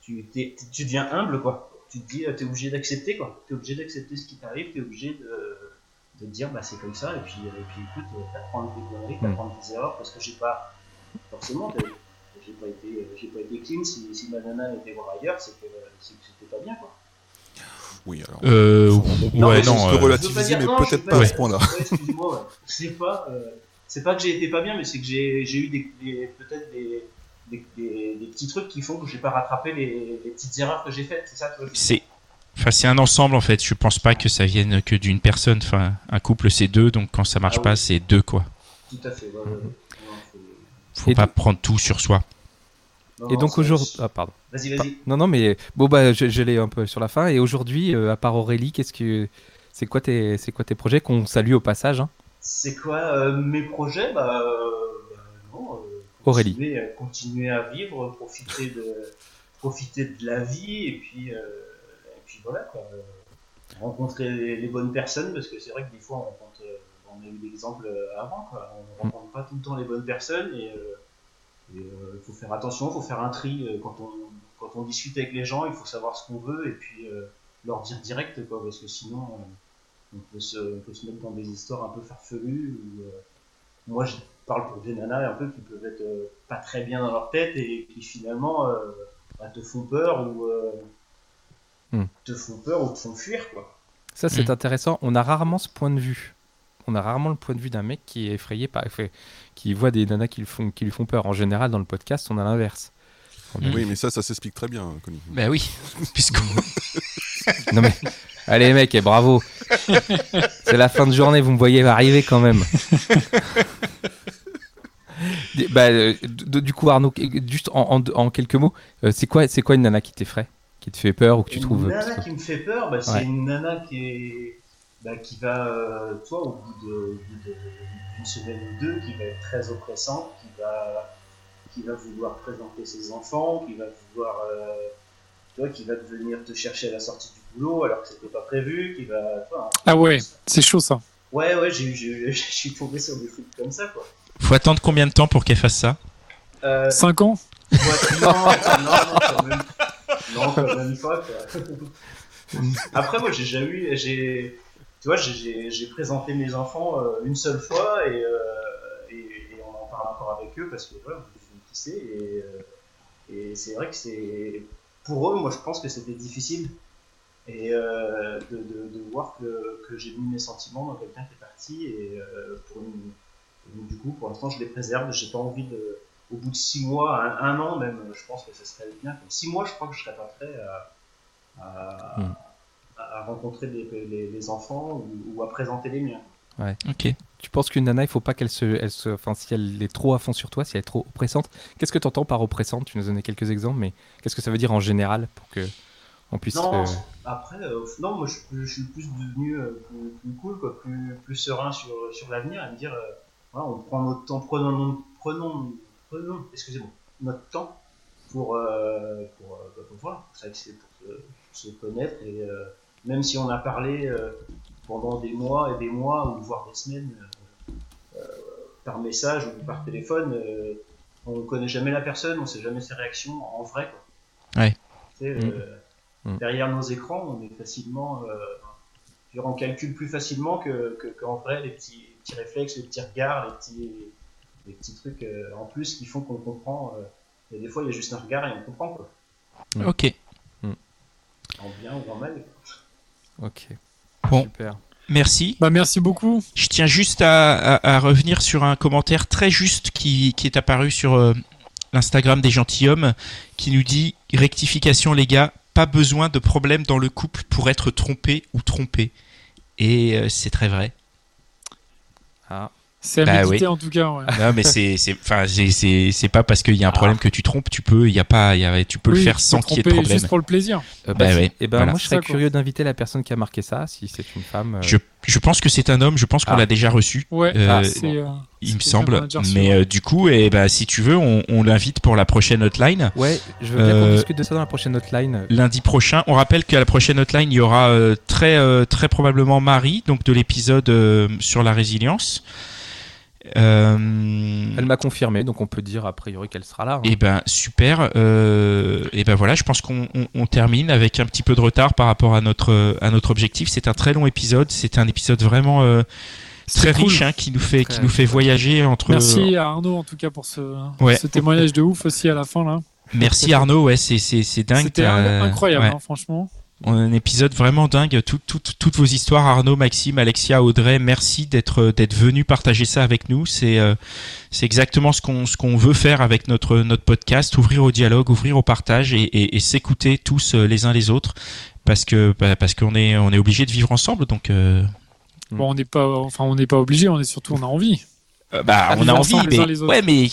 tu, t'es- tu deviens humble quoi. Tu te dis, euh, t'es obligé d'accepter quoi. T'es obligé d'accepter ce qui t'arrive, t'es obligé de, de te dire bah c'est comme ça et puis, et puis écoute, euh, t'apprends des conneries, Mm. t'apprends des erreurs parce que j'ai pas. Forcément, j'ai pas été, j'ai pas été clean. Si, si ma nana était voir ailleurs, c'est que, c'était pas bien quoi. Oui, alors. Euh, Non, ouais, non. euh, Je veux relativiser, mais non, peut-être pas à ce point-là. ouais, excuse-moi, ouais. C'est pas, euh, c'est pas que j'ai été pas bien, mais c'est que j'ai eu des- peut-être des, des, des- des petits trucs qui font que j'ai pas rattrapé les, les petites erreurs que j'ai faites. C'est ça, toi c'est enfin c'est un ensemble en fait je pense pas que ça vienne que d'une personne enfin un couple c'est deux donc quand ça marche Ah oui. pas c'est deux quoi Tout à fait. ouais, ouais, ouais. Non, faut- Et pas donc- prendre tout sur soi non, Et non, donc aujourd'hui. Ah, pardon. Vas-y, vas-y. Non, non, mais bon, bah, je, je l'ai un peu sur la fin. Et aujourd'hui, euh, à part Aurélie, qu'est-ce que. C'est quoi, tes, c'est quoi tes projets qu'on salue au passage hein? C'est quoi euh, mes projets? Bah, euh, Aurélie. Continuer, à- continuer à vivre, profiter de, profiter de la vie et puis, euh, et puis voilà quoi. euh, rencontrer les, les bonnes personnes parce que c'est vrai que des fois on rencontre, euh, on a eu l'exemple euh, avant quoi. On ne rencontre pas tout le temps les bonnes personnes et il faut faire attention, il faut faire un tri euh, quand on, quand on discute avec les gens, il faut savoir ce qu'on veut et puis euh, leur dire direct quoi parce que sinon euh, on peut, se, on peut se mettre dans des histoires un peu farfelues. Où, euh, moi, je parle pour des nanas un peu qui peuvent être euh, pas très bien dans leur tête et qui finalement euh, bah, te font peur ou euh, Hmm. te font peur ou te font fuir quoi. Ça, c'est Mm. intéressant. On a rarement ce point de vue. On a rarement le point de vue d'un mec qui est effrayé par. fait- qui voit des nanas qui, le font, qui lui font peur. En général, dans le podcast, on a l'inverse. A- Oui, mais ça, ça s'explique très bien, Connie. bah oui puisqu'on Non, mais. Allez, mec, et bravo. c'est la fin de journée, vous me voyez arriver quand même. Bah, euh, du coup, Arnaud, juste en, en- en quelques mots, euh, c'est quoi, c'est quoi une nana qui t'effraie Qui te fait peur ou que tu une trouves. nana qui me fait peur, bah, c'est Ouais. une nana qui est bah, qui va, euh, toi, au bout d'une semaine ou deux, qui va être très oppressante, qui va qui va vouloir présenter ses enfants, qui va vouloir euh, toi, qui va venir te chercher à la sortie du boulot alors que c'était pas prévu, qui va toi, Ah ouais, c'est chaud ça. Ouais, ouais, je suis tombé sur des trucs comme ça, quoi. Faut attendre combien de temps pour qu'elle fasse ça? Euh, 5 ans? Ouais, non, non, non, quand même, non, quand même pas, quoi. Après, moi, j'ai jamais eu, j'ai, tu vois, j'ai, présenté mes enfants euh, une seule fois et, euh, et, et on en parle encore avec eux parce que, voilà, tissé et, euh, et c'est vrai que c'est, pour eux, moi, je pense que c'était difficile et euh, de, de, de voir que, que j'ai mis mes sentiments dans quelqu'un qui est parti et euh, pour une- donc, du coup pour l'instant je les préserve j'ai pas envie de au bout de six mois un, un an même je pense que ça serait bien Comme six mois je crois que je serais pas prêt à, à, Hmm. à rencontrer les, les, les enfants ou, ou à présenter les miens Ouais. ok Tu penses qu'une nana, il faut pas qu'elle se, elle se. Enfin, si elle est trop à fond sur toi, si elle est trop oppressante. Qu'est-ce que tu entends par oppressante? Tu nous as donné quelques exemples, mais qu'est-ce que ça veut dire en général pour que on puisse. non euh, après euh, non moi je, je suis plus devenu euh, plus, plus cool quoi plus, plus serein sur, sur l'avenir à me dire euh, voilà, on prend notre temps prenons notre- prenons prenons excusez-moi notre temps pour euh, pour, euh, bah, pour pour se, connaître et euh, même si on a parlé pendant des mois et des mois ou voire des semaines par message ou par téléphone on connaît jamais la personne on sait jamais ses réactions en vrai quoi. Ouais. Tu sais, Mm. Mm. derrière nos écrans on est facilement on calcule plus facilement que que- qu'en vrai les petits, petits réflexes les petits regards les petits les petits trucs euh, en plus qui font qu'on comprend euh, et des fois il y a juste un regard et on comprend quoi ok en bien ou en mal Ok. Bon. Super. merci Bah merci beaucoup. Je tiens juste à, à- à revenir sur un commentaire très juste qui, qui est apparu sur euh, l'Instagram des gentilshommes qui nous dit rectification les gars, pas besoin de problème dans le couple pour être trompé ou trompé. Et euh, c'est très vrai. Ah. C'est Bah méditer oui. en tout cas. Ouais. Non mais c'est c'est enfin c'est- c'est c'est pas parce qu'il y a un problème que tu trompes, tu peux il y a pas il y a, tu peux le faire sans qu'il y ait de problème. Juste pour le plaisir. Euh, Bah ouais, eh ben, voilà. moi, je serais curieux d'inviter la personne qui a marqué ça, si c'est une femme. euh, Je, je pense que c'est un homme, je pense qu'on Ah. l'a déjà reçu. Ouais, Euh, ah, c'est, euh, il me semble. Mais euh, du coup, eh ben, si tu veux, on, on l'invite pour la prochaine hotline. Ouais, je veux bien qu'on discute de ça dans la prochaine hotline. Lundi prochain. On rappelle qu'à la prochaine hotline, il y aura euh, très, euh, très probablement Marie, donc de l'épisode euh, sur la résilience. Euh, Elle m'a confirmé, donc on peut dire a priori qu'elle sera là. hein. et ben super. Euh, et ben voilà, je pense qu'on on- on termine avec un petit peu de retard par rapport à notre à notre objectif. C'est un très long épisode. C'est un épisode vraiment euh, très cool. riche hein, qui nous fait Très qui nous fait voyager entre. Merci à Arnaud en tout cas pour ce, Ouais. ce témoignage de ouf aussi à la fin là. Merci Arnaud. Ouais, c'est c'est c'est dingue. C'était incroyable ouais. hein, franchement. Un épisode vraiment dingue. Tout- tout- toutes vos histoires, Arnaud, Maxime, Alexia, Audrey, merci d'être d'être venus partager ça avec nous. C'est euh, c'est exactement ce qu'on ce qu'on veut faire avec notre notre podcast, ouvrir au dialogue, ouvrir au partage et, et, et s'écouter tous euh, les uns les autres parce que bah, parce qu'on est on est obligé de vivre ensemble. Donc euh, Bon, on n'est pas, enfin, on n'est pas obligé. On est surtout, on a envie. Euh, bah, on a envie, les mais les ouais, mais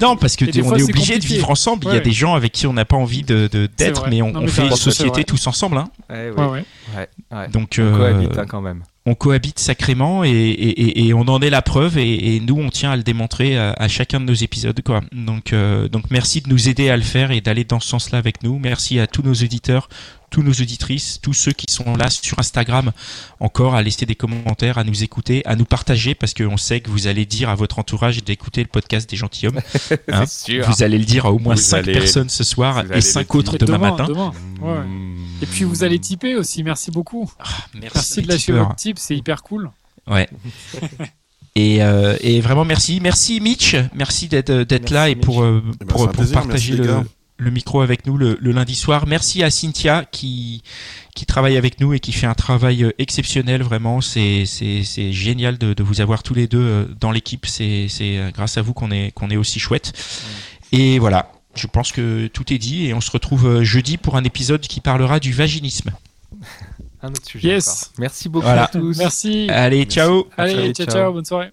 non, parce que on fois, est obligé de vivre ensemble. Il y a Ouais. des gens avec qui on n'a pas envie de d'être, mais on, Non, on mais fait une société tous ensemble. Hein. Ouais, Ouais, ouais. Ouais, ouais. Donc On euh, cohabite, hein, quand même. On cohabite sacrément et, et, et- et on en est la preuve et, et nous on tient à le démontrer à, à chacun de nos épisodes quoi. Donc euh, donc merci de nous aider à le faire et d'aller dans ce sens-là avec nous. Merci à tous nos auditeurs, tous nos auditrices, tous ceux qui sont là sur Instagram encore à laisser des commentaires, à nous écouter, à nous partager parce qu'on sait que vous allez dire à votre entourage d'écouter le podcast des gentilshommes. Hein. sûr. Vous allez le dire à au moins Vous 5 allez- personnes ce soir vous et 5 le autres demain, demain, matin. demain. Ouais. Et puis vous allez tiper aussi. Merci beaucoup. Merci, Merci de lâcher tipeurs. votre tip. C'est hyper cool. Ouais. Et, euh, et vraiment merci, merci Mitch, merci d'être d'être Merci, là et pour euh, Eh ben, pour, pour partager le, micro avec nous le, le lundi soir. Merci à Cynthia qui qui travaille avec nous et qui fait un travail euh, exceptionnel vraiment. C'est génial de, de vous avoir tous les deux euh, dans l'équipe. C'est c'est euh, grâce à vous qu'on est qu'on est aussi chouette. Et voilà. Je pense que tout est dit et on se retrouve euh, jeudi pour un épisode qui parlera du vaginisme. Un autre sujet. Yes. encore. Merci beaucoup Voilà. à tous. Merci. Allez, ciao. Allez, ciao. ciao. Bonne soirée.